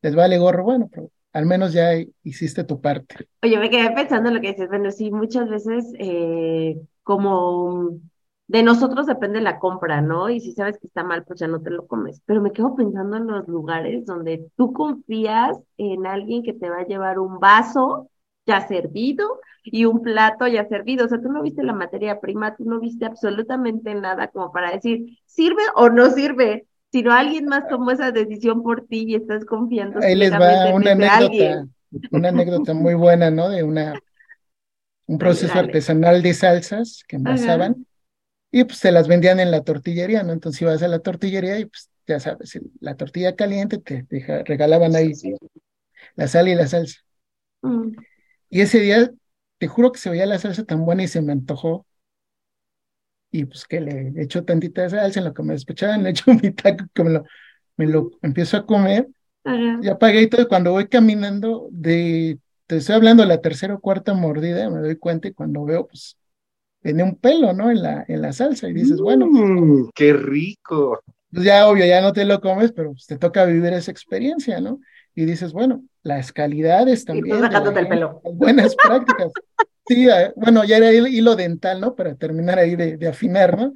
les vale gorro, bueno, pero al menos ya hiciste tu parte. Oye, me quedé pensando en lo que dices. Bueno, sí, muchas veces eh, como de nosotros depende la compra, ¿no? Y si sabes que está mal, pues ya no te lo comes. Pero me quedo pensando en los lugares donde tú confías en alguien que te va a llevar un vaso ya servido y un plato ya servido. O sea, tú no viste la materia prima, tú no viste absolutamente nada como para decir, ¿sirve o no sirve? Sino alguien más tomó esa decisión por ti y estás confiando. Ahí les va una anécdota, una anécdota muy buena, ¿no? De una un proceso artesanal de salsas que envasaban y pues se las vendían en la tortillería, ¿no? Entonces ibas a la tortillería y pues ya sabes, la tortilla caliente te, regalaban ahí la sal y la salsa. Mm. Y ese día, te juro que se veía la salsa tan buena y se me antojó. Y pues que le echo tantita salsa en lo que me despechaban, le echo mi taco, que me lo, me lo empiezo a comer. Ya pagué y todo, cuando voy caminando de, te estoy hablando de la tercera o cuarta mordida, me doy cuenta y cuando veo, pues tiene un pelo, ¿no? En la, en la salsa y dices, bueno. Mm, ¡Qué rico! Pues ya obvio, ya no te lo comes, pero pues, te toca vivir esa experiencia, ¿no? Y dices, bueno, las calidades también. Y sacándote el pelo. Buenas prácticas. Sí, bueno, ya era el hilo dental, ¿no? Para terminar ahí de, afinar, ¿no?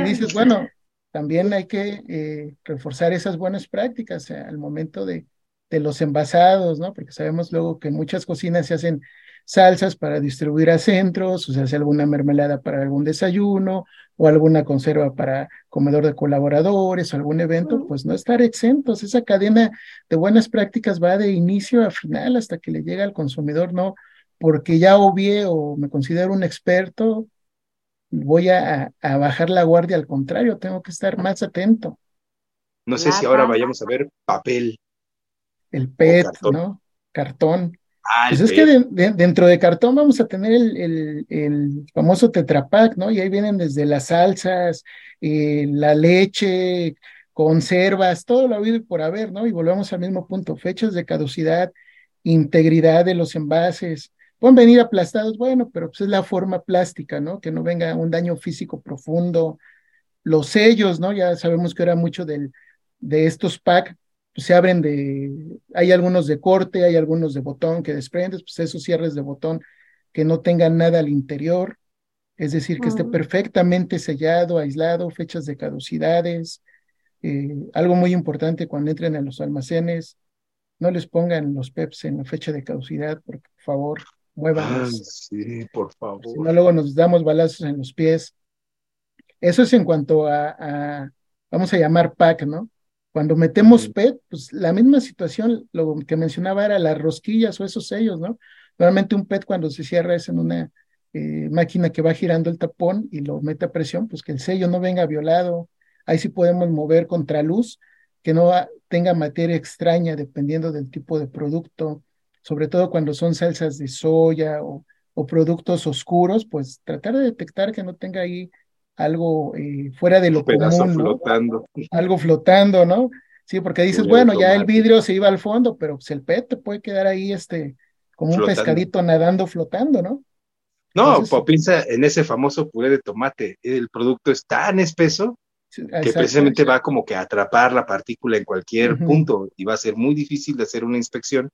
Y dices, bueno, también hay que eh, reforzar esas buenas prácticas eh, al momento de, de los envasados, ¿no? Porque sabemos luego que muchas cocinas se hacen salsas para distribuir a centros, o sea, hace alguna mermelada para algún desayuno o alguna conserva para comedor de colaboradores o algún evento, pues no estar exentos. Esa cadena de buenas prácticas va de inicio a final hasta que le llega al consumidor, no porque ya obvié o me considero un experto, voy a, bajar la guardia, al contrario, tengo que estar más atento. No sé si ahora vayamos a ver papel. El PET, ¿no? Cartón. Ah, pues es que dentro de cartón vamos a tener el, el, famoso tetrapack, ¿no? Y ahí vienen desde las salsas, eh, la leche, conservas, todo lo habido por haber, ¿no? Y volvemos al mismo punto, fechas de caducidad, integridad de los envases. Pueden venir aplastados, bueno, pero pues es la forma plástica, ¿no? Que no venga un daño físico profundo. Los sellos, ¿no? Ya sabemos que era mucho del, de estos packs pues, se abren de, hay algunos de corte, hay algunos de botón que desprendes, pues esos cierres de botón que no tengan nada al interior, es decir, que esté perfectamente sellado, aislado, fechas de caducidades. Eh, algo muy importante cuando entren a los almacenes, no les pongan los PEPs en la fecha de caducidad, por favor, muevan. sí, por favor. Si no, luego nos damos balazos en los pies. Eso es en cuanto a, a vamos a llamar pack, ¿no? Cuando metemos PET, pues la misma situación, lo que mencionaba era las rosquillas o esos sellos, ¿no? Normalmente un PET cuando se cierra es en una eh, máquina que va girando el tapón y lo mete a presión, pues que el sello no venga violado. Ahí sí podemos mover contraluz, que no tenga materia extraña dependiendo del tipo de producto, sobre todo cuando son salsas de soya o, o productos oscuros, pues tratar de detectar que no tenga ahí algo eh, fuera de lo común, flotando. Algo flotando, ¿no? Sí, porque dices, bueno, ya el vidrio se iba al fondo, pero pues el PET te puede quedar ahí este como un pescadito nadando, flotando, ¿no? No, piensa en ese famoso puré de tomate. El producto es tan espeso que precisamente va como que a atrapar la partícula en cualquier punto y va a ser muy difícil de hacer una inspección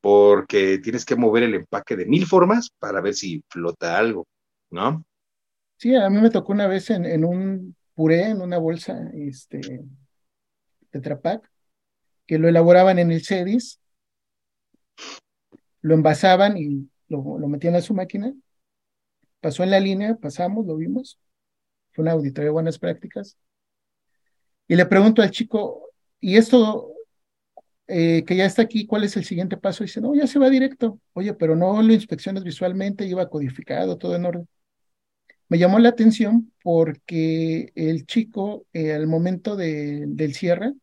porque tienes que mover el empaque de mil formas para ver si flota algo, ¿no? Sí, a mí me tocó una vez en, un puré, en una bolsa este, Tetrapac, que lo elaboraban en el CEDIS, lo envasaban y lo, metían a su máquina, pasó en la línea, pasamos, lo vimos, fue una auditoría de buenas prácticas, y le pregunto al chico, ¿y esto eh, que ya está aquí, cuál es el siguiente paso? Dice, no, ya se va directo. Oye, pero no lo inspecciones visualmente, iba codificado, todo en orden. Me llamó la atención porque el chico, eh, al momento del cierre,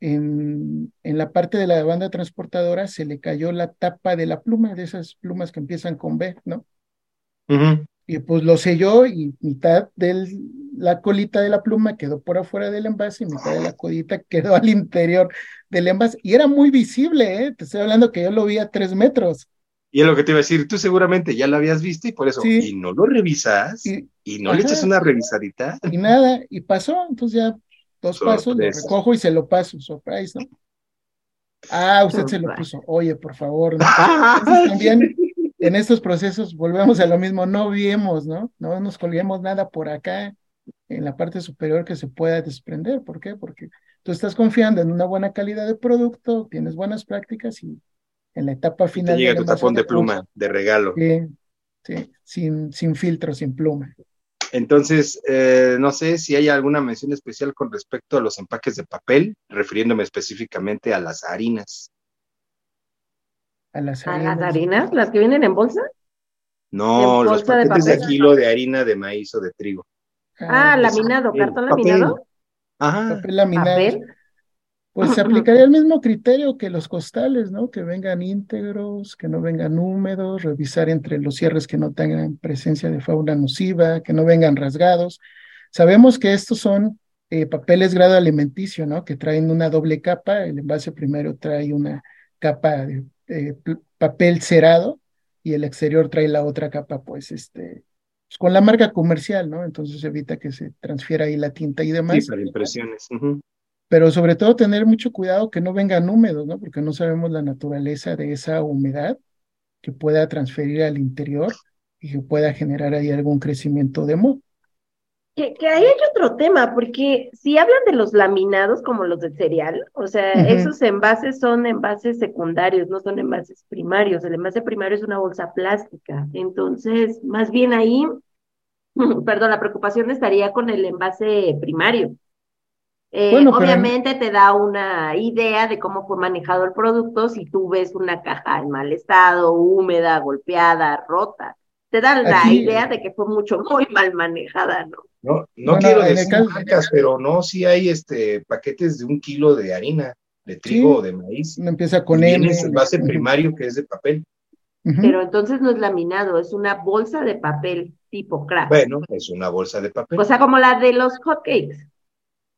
en, en, la parte de la banda transportadora se le cayó la tapa de la pluma, de esas plumas que empiezan con B, ¿no? Y pues lo selló y mitad de la colita de la pluma quedó por afuera del envase y mitad de la colita quedó al interior del envase. Y era muy visible, ¿eh? Te estoy hablando que yo lo vi a tres metros. Y es lo que te iba a decir, tú seguramente ya lo habías visto y por eso, y no lo revisas, y, no le echas una revisadita. Y nada, y pasó, entonces ya dos pasos, lo recojo y se lo paso, surprise, ¿no? Ah, usted se lo puso, oye, por favor, ¿no? también en estos procesos volvemos a lo mismo, no vemos, ¿no? No nos colguemos nada por acá en la parte superior que se pueda desprender. ¿Por qué? Porque tú estás confiando en una buena calidad de producto, tienes buenas prácticas y en la etapa final. Te llega tu tapón de pluma, de regalo. Sí, sí, sin, sin filtro, sin pluma. Entonces, eh, no sé si hay alguna mención especial con respecto a los empaques de papel, refiriéndome específicamente a las harinas. A las harinas. ¿A las harinas? ¿Las que vienen en bolsa? No, los paquetes de, kilo de harina de maíz o de trigo. Ah, ah laminado, cartón laminado. Ajá. Papel laminado. Pues se aplicaría el mismo criterio que los costales, ¿no? Que vengan íntegros, que no vengan húmedos, revisar entre los cierres que no tengan presencia de fauna nociva, que no vengan rasgados. Sabemos que estos son eh, papeles grado alimenticio, ¿no? Que traen una doble capa. El envase primero trae una capa de papel cerado y el exterior trae la otra capa, pues, este, pues, con la marca comercial, ¿no? Entonces evita que se transfiera ahí la tinta y demás. Sí, para impresiones. Pero sobre todo tener mucho cuidado que no vengan húmedos, ¿no? Porque no sabemos la naturaleza de esa humedad que pueda transferir al interior y que pueda generar ahí algún crecimiento de moho. Que, ahí hay otro tema, porque si hablan de los laminados como los de cereal, o sea, esos envases son envases secundarios, no son envases primarios. El envase primario es una bolsa plástica. Entonces, más bien ahí, perdón, la preocupación estaría con el envase primario. Eh, obviamente te da una idea de cómo fue manejado el producto si tú ves una caja en mal estado, húmeda, golpeada, rota. Te da la idea de que fue mucho, muy mal manejada, ¿no? No, no quiero decir marcas, pero no, si hay este paquetes de un kilo de harina, de trigo o de maíz. No empieza con M. Es el base primario que es de papel. Pero entonces no es laminado, es una bolsa de papel tipo craft. Bueno, es una bolsa de papel. O sea, como la de los hotcakes.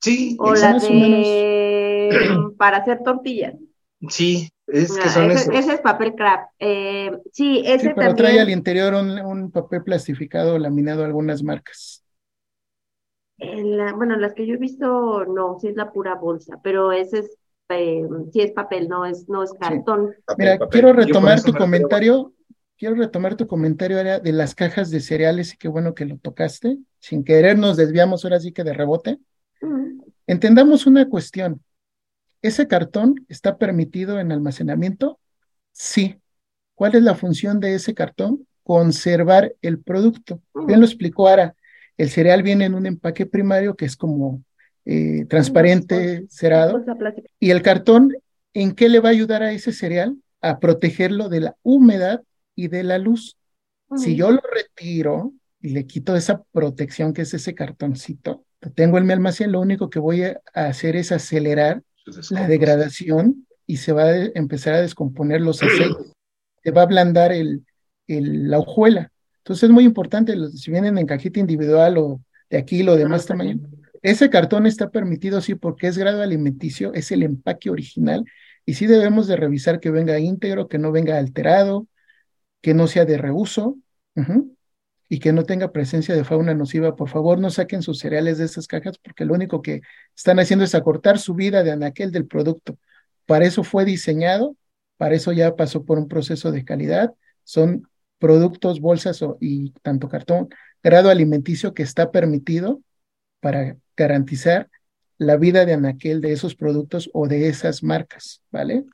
Sí. O la de para hacer tortillas. Sí, es que ah, son ese, ese, es papel craft. Eh, sí, ese sí, pero trae al interior un, un papel plastificado laminado algunas marcas bueno, las que yo he visto, no, sí es la pura bolsa, pero ese es, eh, sí es papel, no es, no es cartón. Mira, quiero retomar tu comentario, quiero retomar tu comentario de las cajas de cereales y qué bueno que lo tocaste, sin querer nos desviamos ahora sí que de rebote. Entendamos una cuestión, ¿ese cartón está permitido en almacenamiento? Sí. ¿Cuál es la función de ese cartón? Conservar el producto. Bien lo explicó Ara el cereal viene en un empaque primario que es como eh, transparente, cerado. Y el cartón, ¿en qué le va a ayudar a ese cereal? A protegerlo de la humedad y de la luz. Si yo lo retiro y le quito esa protección que es ese cartoncito, tengo en mi almacén, lo único que voy a hacer es acelerar la degradación y se va a empezar a descomponer los aceites. se va a ablandar el, la hojuela. Entonces es muy importante, si vienen en cajita individual o de aquí, lo de más tamaño, ese cartón está permitido, sí, porque es grado alimenticio, es el empaque original, y sí debemos de revisar que venga íntegro, que no venga alterado, que no sea de reuso, y que no tenga presencia de fauna nociva. Por favor, no saquen sus cereales de estas cajas, porque lo único que están haciendo es acortar su vida de anaquel del producto. Para eso fue diseñado, para eso ya pasó por un proceso de calidad, son productos, bolsas y tanto cartón, grado alimenticio que está permitido para garantizar la vida de anaquel de esos productos o de esas marcas, ¿vale?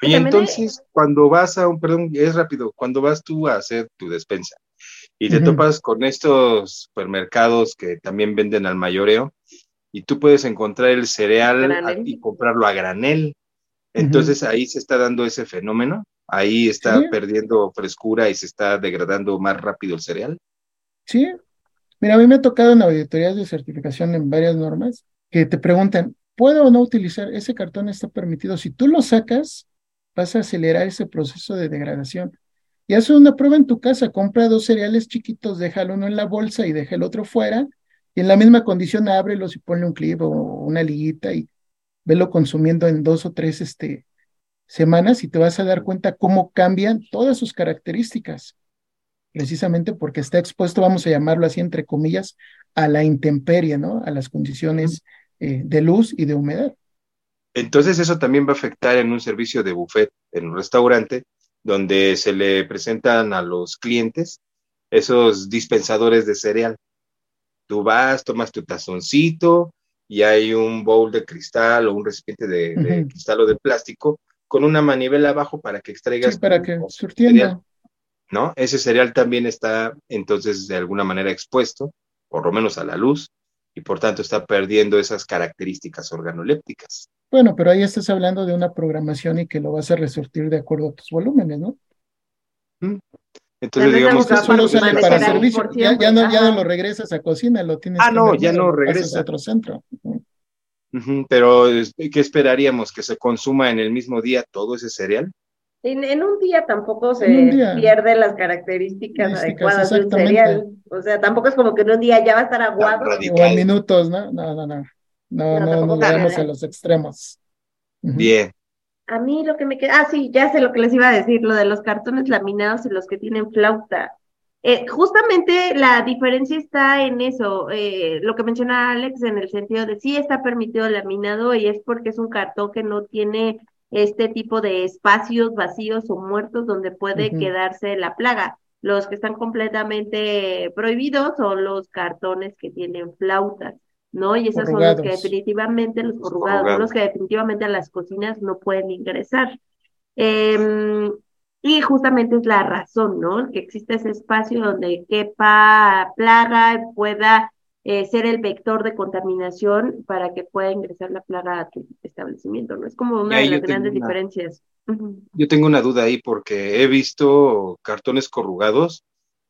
Y entonces, cuando vas a un, perdón, es rápido, cuando vas tú a hacer tu despensa y te topas con estos supermercados que también venden al mayoreo y tú puedes encontrar el cereal y comprarlo a granel, entonces ahí se está dando ese fenómeno ahí está perdiendo frescura y se está degradando más rápido el cereal. Sí, mira, a mí me ha tocado en auditorías de certificación en varias normas que te preguntan, ¿puedo o no utilizar? Ese cartón está permitido. Si tú lo sacas, vas a acelerar ese proceso de degradación. Y haz una prueba en tu casa, compra dos cereales chiquitos, déjalo uno en la bolsa y deja el otro fuera, y en la misma condición ábrelos y ponle un clip o una liguita y velo consumiendo en dos o tres este, semanas y te vas a dar cuenta cómo cambian todas sus características, precisamente porque está expuesto, vamos a llamarlo así, entre comillas, a la intemperie, ¿no? A las condiciones eh, de luz y de humedad. Entonces eso también va a afectar en un servicio de buffet, en un restaurante, donde se le presentan a los clientes esos dispensadores de cereal. Tú vas, tomas tu tazoncito y hay un bowl de cristal o un recipiente de, cristal o de plástico con una manivela abajo para que extraigas. para que surtiendo. ¿No? Ese cereal también está entonces de alguna manera expuesto, por lo menos a la luz, y por tanto está perdiendo esas características organolépticas. Bueno, pero ahí estás hablando de una programación y que lo vas a resurtir de acuerdo a tus volúmenes, ¿no? Mm. Entonces, digamos que solo sale para servicio. Ya, no, ya no lo regresas a cocina, lo tienes ah, no, ya no regresa. a otro centro. pero, ¿qué esperaríamos? ¿Que se consuma en el mismo día todo ese cereal? En, un día tampoco se pierde las características adecuadas de un cereal. O sea, tampoco es como que en un día ya va a estar aguado. O en minutos, ¿no? No, no, no. No, no, nos vamos a los extremos. Bien. A mí lo que me queda, ah, sí, ya sé lo que les iba a decir, lo de los cartones laminados y los que tienen flauta. Eh, justamente la diferencia está en eso, eh, lo que menciona Alex en el sentido de sí está permitido laminado y es porque es un cartón que no tiene este tipo de espacios vacíos o muertos donde puede quedarse la plaga. Los que están completamente prohibidos son los cartones que tienen flautas. ¿no? Y esos son los que definitivamente, los corrugados, son los que definitivamente a las cocinas no pueden ingresar. Em, y justamente es la razón, ¿no? Que existe ese espacio donde quepa plaga, pueda eh, ser el vector de contaminación para que pueda ingresar la plaga a tu establecimiento, ¿no? Es como una de las grandes diferencias. Yo tengo una duda ahí porque he visto cartones corrugados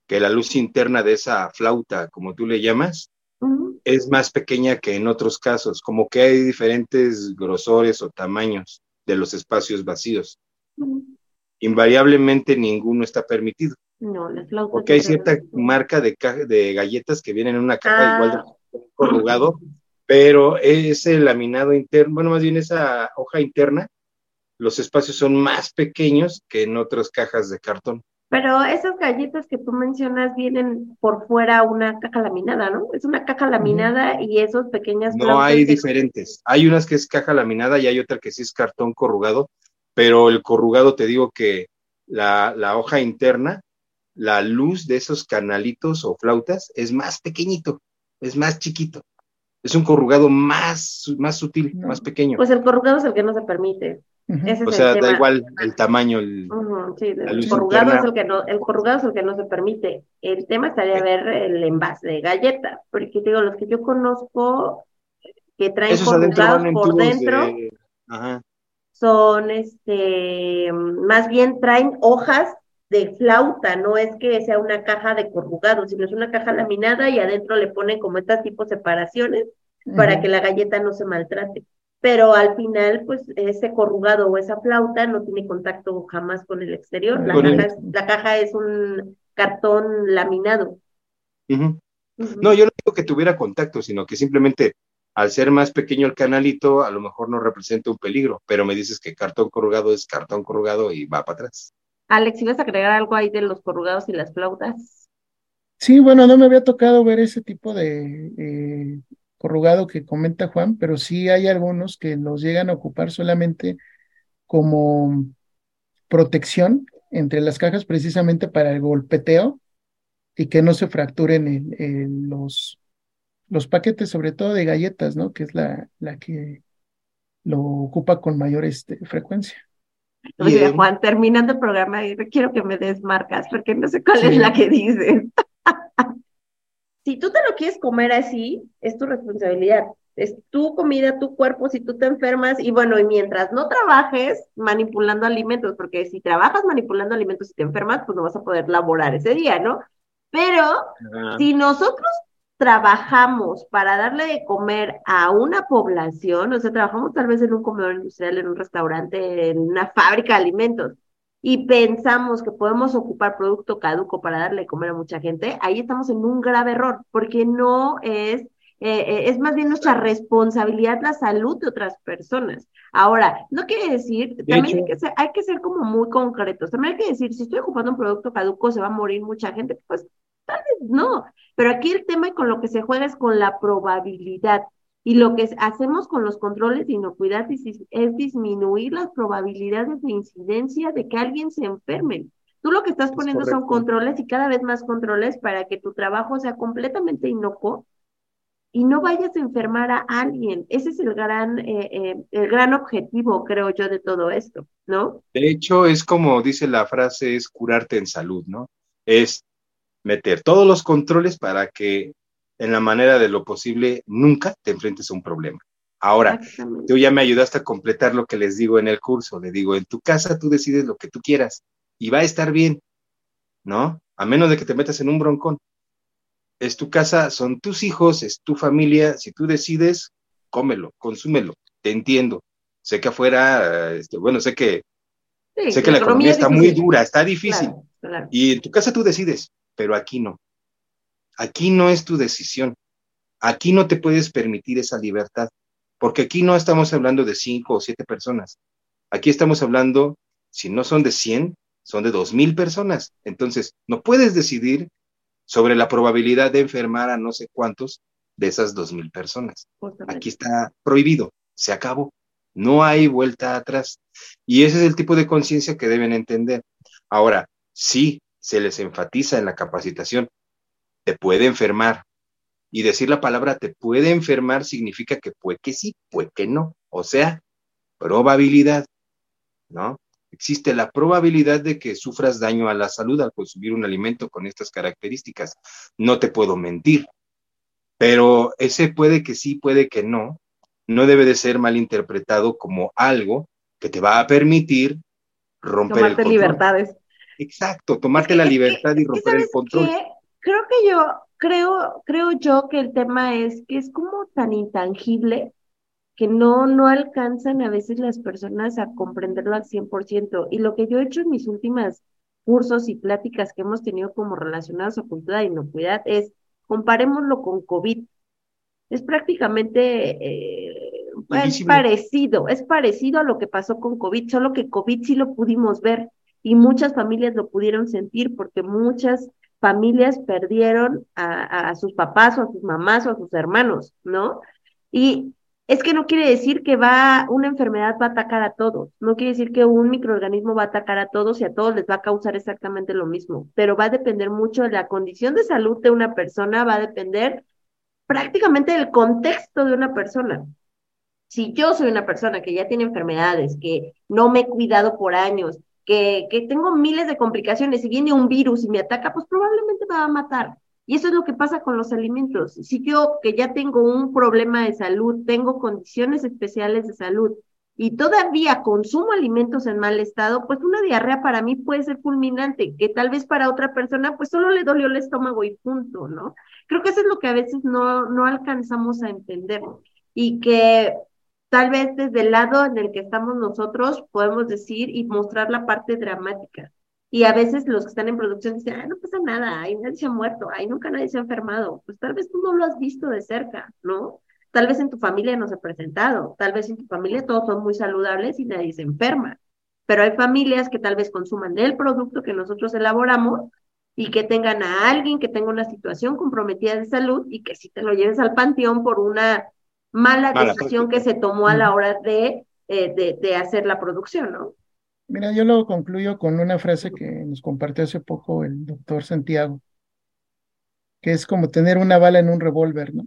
que la luz interna de esa flauta, como tú le llamas, es más pequeña que en otros casos, como que hay diferentes grosores o tamaños de los espacios vacíos. Invariablemente ninguno está permitido. No, las Porque hay cierta marca de, de galletas que vienen en una caja igual de ah. corrugado, pero ese laminado interno, bueno, más bien esa hoja interna, los espacios son más pequeños que en otras cajas de cartón. Pero esas galletas que tú mencionas vienen por fuera una caja laminada, ¿no? Es una caja laminada y esos pequeñas. No, hay diferentes. Hay unas que es caja laminada y hay otra que sí es cartón corrugado, pero el corrugado te digo que la, la hoja interna, la luz de esos canalitos o flautas es más pequeñito, es más chiquito. Es un corrugado más, más sutil, más pequeño. Pues el corrugado es el que no se permite o sea, da igual el tamaño. El, corrugado es el que no, el corrugado es el que no se permite. El tema estaría ver el envase de galleta, porque digo, los que yo conozco que traen corrugados por dentro son este más bien traen hojas de flauta, no es que sea una caja de corrugado, sino es una caja laminada y adentro le ponen como estas tipos separaciones para que la galleta no se maltrate pero al final, pues ese corrugado o esa flauta no tiene contacto jamás con el exterior. La, caja, es, la caja es un cartón laminado. No, yo no digo que tuviera contacto, sino que simplemente al ser más pequeño el canalito, a lo mejor no representa un peligro, pero me dices que cartón corrugado es cartón corrugado y va para atrás. Alex, ¿ibas a agregar algo ahí de los corrugados y las flautas? Sí, bueno, no me había tocado ver ese tipo de eh, corrugado que comenta Juan, pero sí hay algunos que los llegan a ocupar solamente como protección entre las cajas precisamente para el golpeteo y que no se fracturen en, los, los paquetes, sobre todo de galletas, ¿no? Que es la, la que lo ocupa con mayor este, frecuencia. Juan, terminando el programa, quiero que me des marcas, porque no sé cuál es la que dices. si tú te lo quieres comer así, es tu responsabilidad. Es tu comida, tu cuerpo, si tú te enfermas y bueno, y mientras no trabajes manipulando alimentos, porque si trabajas manipulando alimentos y te enfermas, pues no vas a poder laborar ese día, ¿no? Pero si nosotros trabajamos para darle de comer a una población, o sea, trabajamos tal vez en un comedor industrial, en un restaurante, en una fábrica de alimentos, y pensamos que podemos ocupar producto caduco para darle de comer a mucha gente, ahí estamos en un grave error, porque no es, eh, eh, es más bien nuestra responsabilidad la salud de otras personas. Ahora, no quiere decir, también hay, que ser, hay que ser como muy concretos, también hay que decir, si estoy ocupando un producto caduco, se va a morir mucha gente, pues tal vez no, pero aquí el tema con lo que se juega es con la probabilidad. Y lo que hacemos con los controles de inocuidad es, es disminuir las probabilidades de incidencia de que alguien se enferme. Tú lo que estás poniendo son controles y cada vez más controles para que tu trabajo sea completamente inocuo y no vayas a enfermar a alguien. Ese es el gran, eh, eh, el gran objetivo, creo yo, de todo esto, ¿no? De hecho, es como dice la frase, es curarte en salud, ¿no? Es meter todos los controles para que en la manera de lo posible nunca te enfrentes a un problema. Ahora, tú ya me ayudaste a completar lo que les digo en el curso. Le digo, en tu casa tú decides lo que tú quieras y va a estar bien, ¿no? A menos de que te metas en un broncón. Es tu casa, son tus hijos, es tu familia. Si tú decides, cómelo, consúmelo. Te entiendo. Sé que afuera, este, bueno, sé que, sé que la economía, está muy dura, está difícil. Y en tu casa tú decides, pero aquí no. Aquí no es tu decisión. Aquí no te puedes permitir esa libertad, porque aquí no estamos hablando de cinco o siete personas. Aquí estamos hablando, si no son de cien, son de dos mil personas. Entonces, no puedes decidir sobre la probabilidad de enfermar a no sé cuántos de esas dos mil personas. Aquí está prohibido, se acabó. No hay vuelta atrás. Y ese es el tipo de conciencia que deben entender. Ahora, sí, se les enfatiza en la capacitación, te puede enfermar. Y decir la palabra te puede enfermar significa que puede que sí, puede que no. O sea, probabilidad, ¿no? existe la probabilidad de que sufras daño a la salud al consumir un alimento con estas características. No te puedo mentir, pero ese puede que sí, puede que no, no debe de ser malinterpretado como algo que te va a permitir romper tomarte el control. libertades. Exacto, tomarte la libertad y romper el control. Creo que yo, creo, creo yo que el tema es que es como tan intangible que no, no alcanzan a veces las personas a comprenderlo al 100%. Y lo que yo he hecho en mis últimas cursos y pláticas que hemos tenido como relacionadas a cultura de inocuidad es, comparémoslo con COVID. Es prácticamente eh, es parecido, es parecido a lo que pasó con COVID, solo que COVID sí lo pudimos ver y muchas familias lo pudieron sentir porque muchas familias perdieron a, sus papás o a sus mamás o a sus hermanos, ¿no? Y es que no quiere decir que va, una enfermedad va a atacar a todos, no quiere decir que un microorganismo va a atacar a todos y a todos les va a causar exactamente lo mismo, pero va a depender mucho de la condición de salud de una persona, va a depender prácticamente del contexto de una persona. Si yo soy una persona que ya tiene enfermedades, que no me he cuidado por años, que, tengo miles de complicaciones y viene un virus y me ataca, pues probablemente me va a matar. Y eso es lo que pasa con los alimentos. Si yo que ya tengo un problema de salud, tengo condiciones especiales de salud y todavía consumo alimentos en mal estado, pues una diarrea para mí puede ser fulminante, que tal vez para otra persona pues solo le dolió el estómago y punto, ¿no? Creo que eso es lo que a veces no, no alcanzamos a entender y que tal vez desde el lado en el que estamos nosotros podemos decir y mostrar la parte dramática y a veces los que están en producción dicen, ay, no pasa nada, ay, nadie se ha muerto, ay, nunca nadie se ha enfermado. Pues tal vez tú no lo has visto de cerca, ¿no? Tal vez en tu familia no se ha presentado, tal vez en tu familia todos son muy saludables y nadie se enferma. Pero hay familias que tal vez consuman del producto que nosotros elaboramos y que tengan a alguien que tenga una situación comprometida de salud y que si te lo lleves al panteón por una mala, decisión que se tomó a la hora de, eh, de, de hacer la producción, ¿no? Mira, yo lo concluyo con una frase que nos compartió hace poco el doctor Santiago, que es como tener una bala en un revólver, ¿no?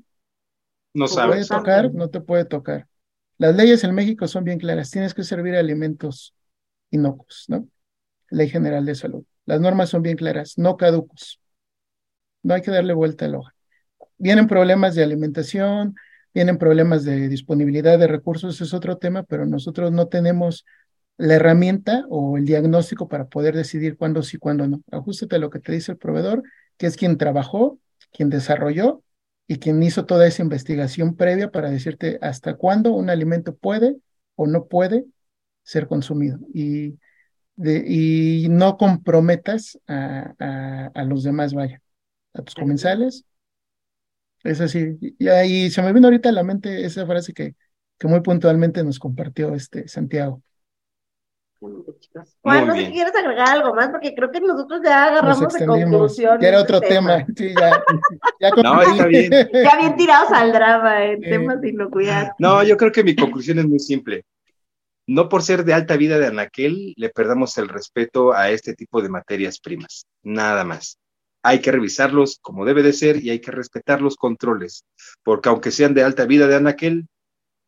No sabes. puede tocar, no te puede tocar. Las leyes en México son bien claras, tienes que servir alimentos inocuos, ¿no? Ley General de Salud. Las normas son bien claras, no caducos. No hay que darle vuelta al hoja. Vienen problemas de alimentación, vienen problemas de disponibilidad de recursos, es otro tema, pero nosotros no tenemos la herramienta o el diagnóstico para poder decidir cuándo sí, cuándo no. Ajustate a lo que te dice el proveedor, que es quien trabajó, quien desarrolló y quien hizo toda esa investigación previa para decirte hasta cuándo un alimento puede o no puede ser consumido. Y, y no comprometas a, a, los demás, vaya, a tus comensales. Es así. Y, ahí se me vino ahorita a la mente esa frase que, que muy puntualmente nos compartió este Santiago Juan, no sé si quieres agregar algo más, porque creo que nosotros ya agarramos de conclusión. Ya era otro tema. Sí, ya, ya, no, está bien. Ya bien tirados al drama en temas de inocuidad. No, yo creo que mi conclusión es muy simple. No por ser de alta vida de Anaquel le perdamos el respeto a este tipo de materias primas. Nada más. Hay que revisarlos como debe de ser y hay que respetar los controles, porque aunque sean de alta vida de Anaquel,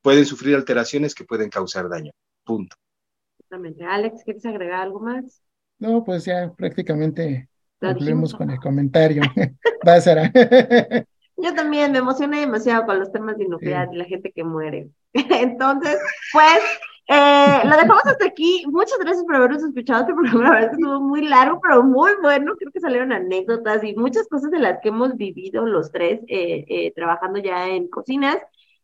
pueden sufrir alteraciones que pueden causar daño. Punto. Exactamente. Alex, ¿quieres agregar algo más? No, pues ya prácticamente concluimos con el comentario. Va, Sara. Yo también me emocioné demasiado con los temas de inocuidad y la gente que muere. Entonces, pues, eh, lo dejamos hasta aquí. Muchas gracias por habernos escuchado este programa. La verdad estuvo muy largo, pero muy bueno. Creo que salieron anécdotas y muchas cosas de las que hemos vivido los tres eh, eh, trabajando ya en cocinas.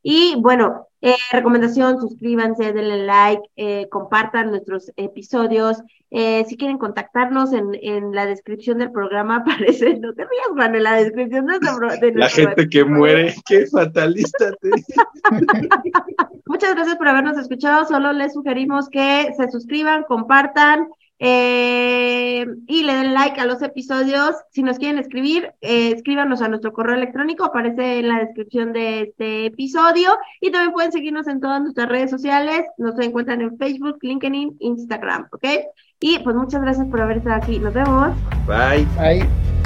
Y bueno, eh, recomendación, suscríbanse, denle like, eh, compartan nuestros episodios. Eh, si quieren contactarnos en, en, la descripción del programa, aparece, no te rías, Juan, en la descripción de, nuestro, de La gente que muere, qué fatalista. Te... Muchas gracias por habernos escuchado. Solo les sugerimos que se suscriban, compartan. Eh, y le den like a los episodios. Si nos quieren escribir, eh, escríbanos a nuestro correo electrónico, aparece en la descripción de este episodio. Y también pueden seguirnos en todas nuestras redes sociales. Nos encuentran en Facebook, LinkedIn, Instagram, ¿ok? Y pues muchas gracias por haber estado aquí. Nos vemos. Bye. Bye.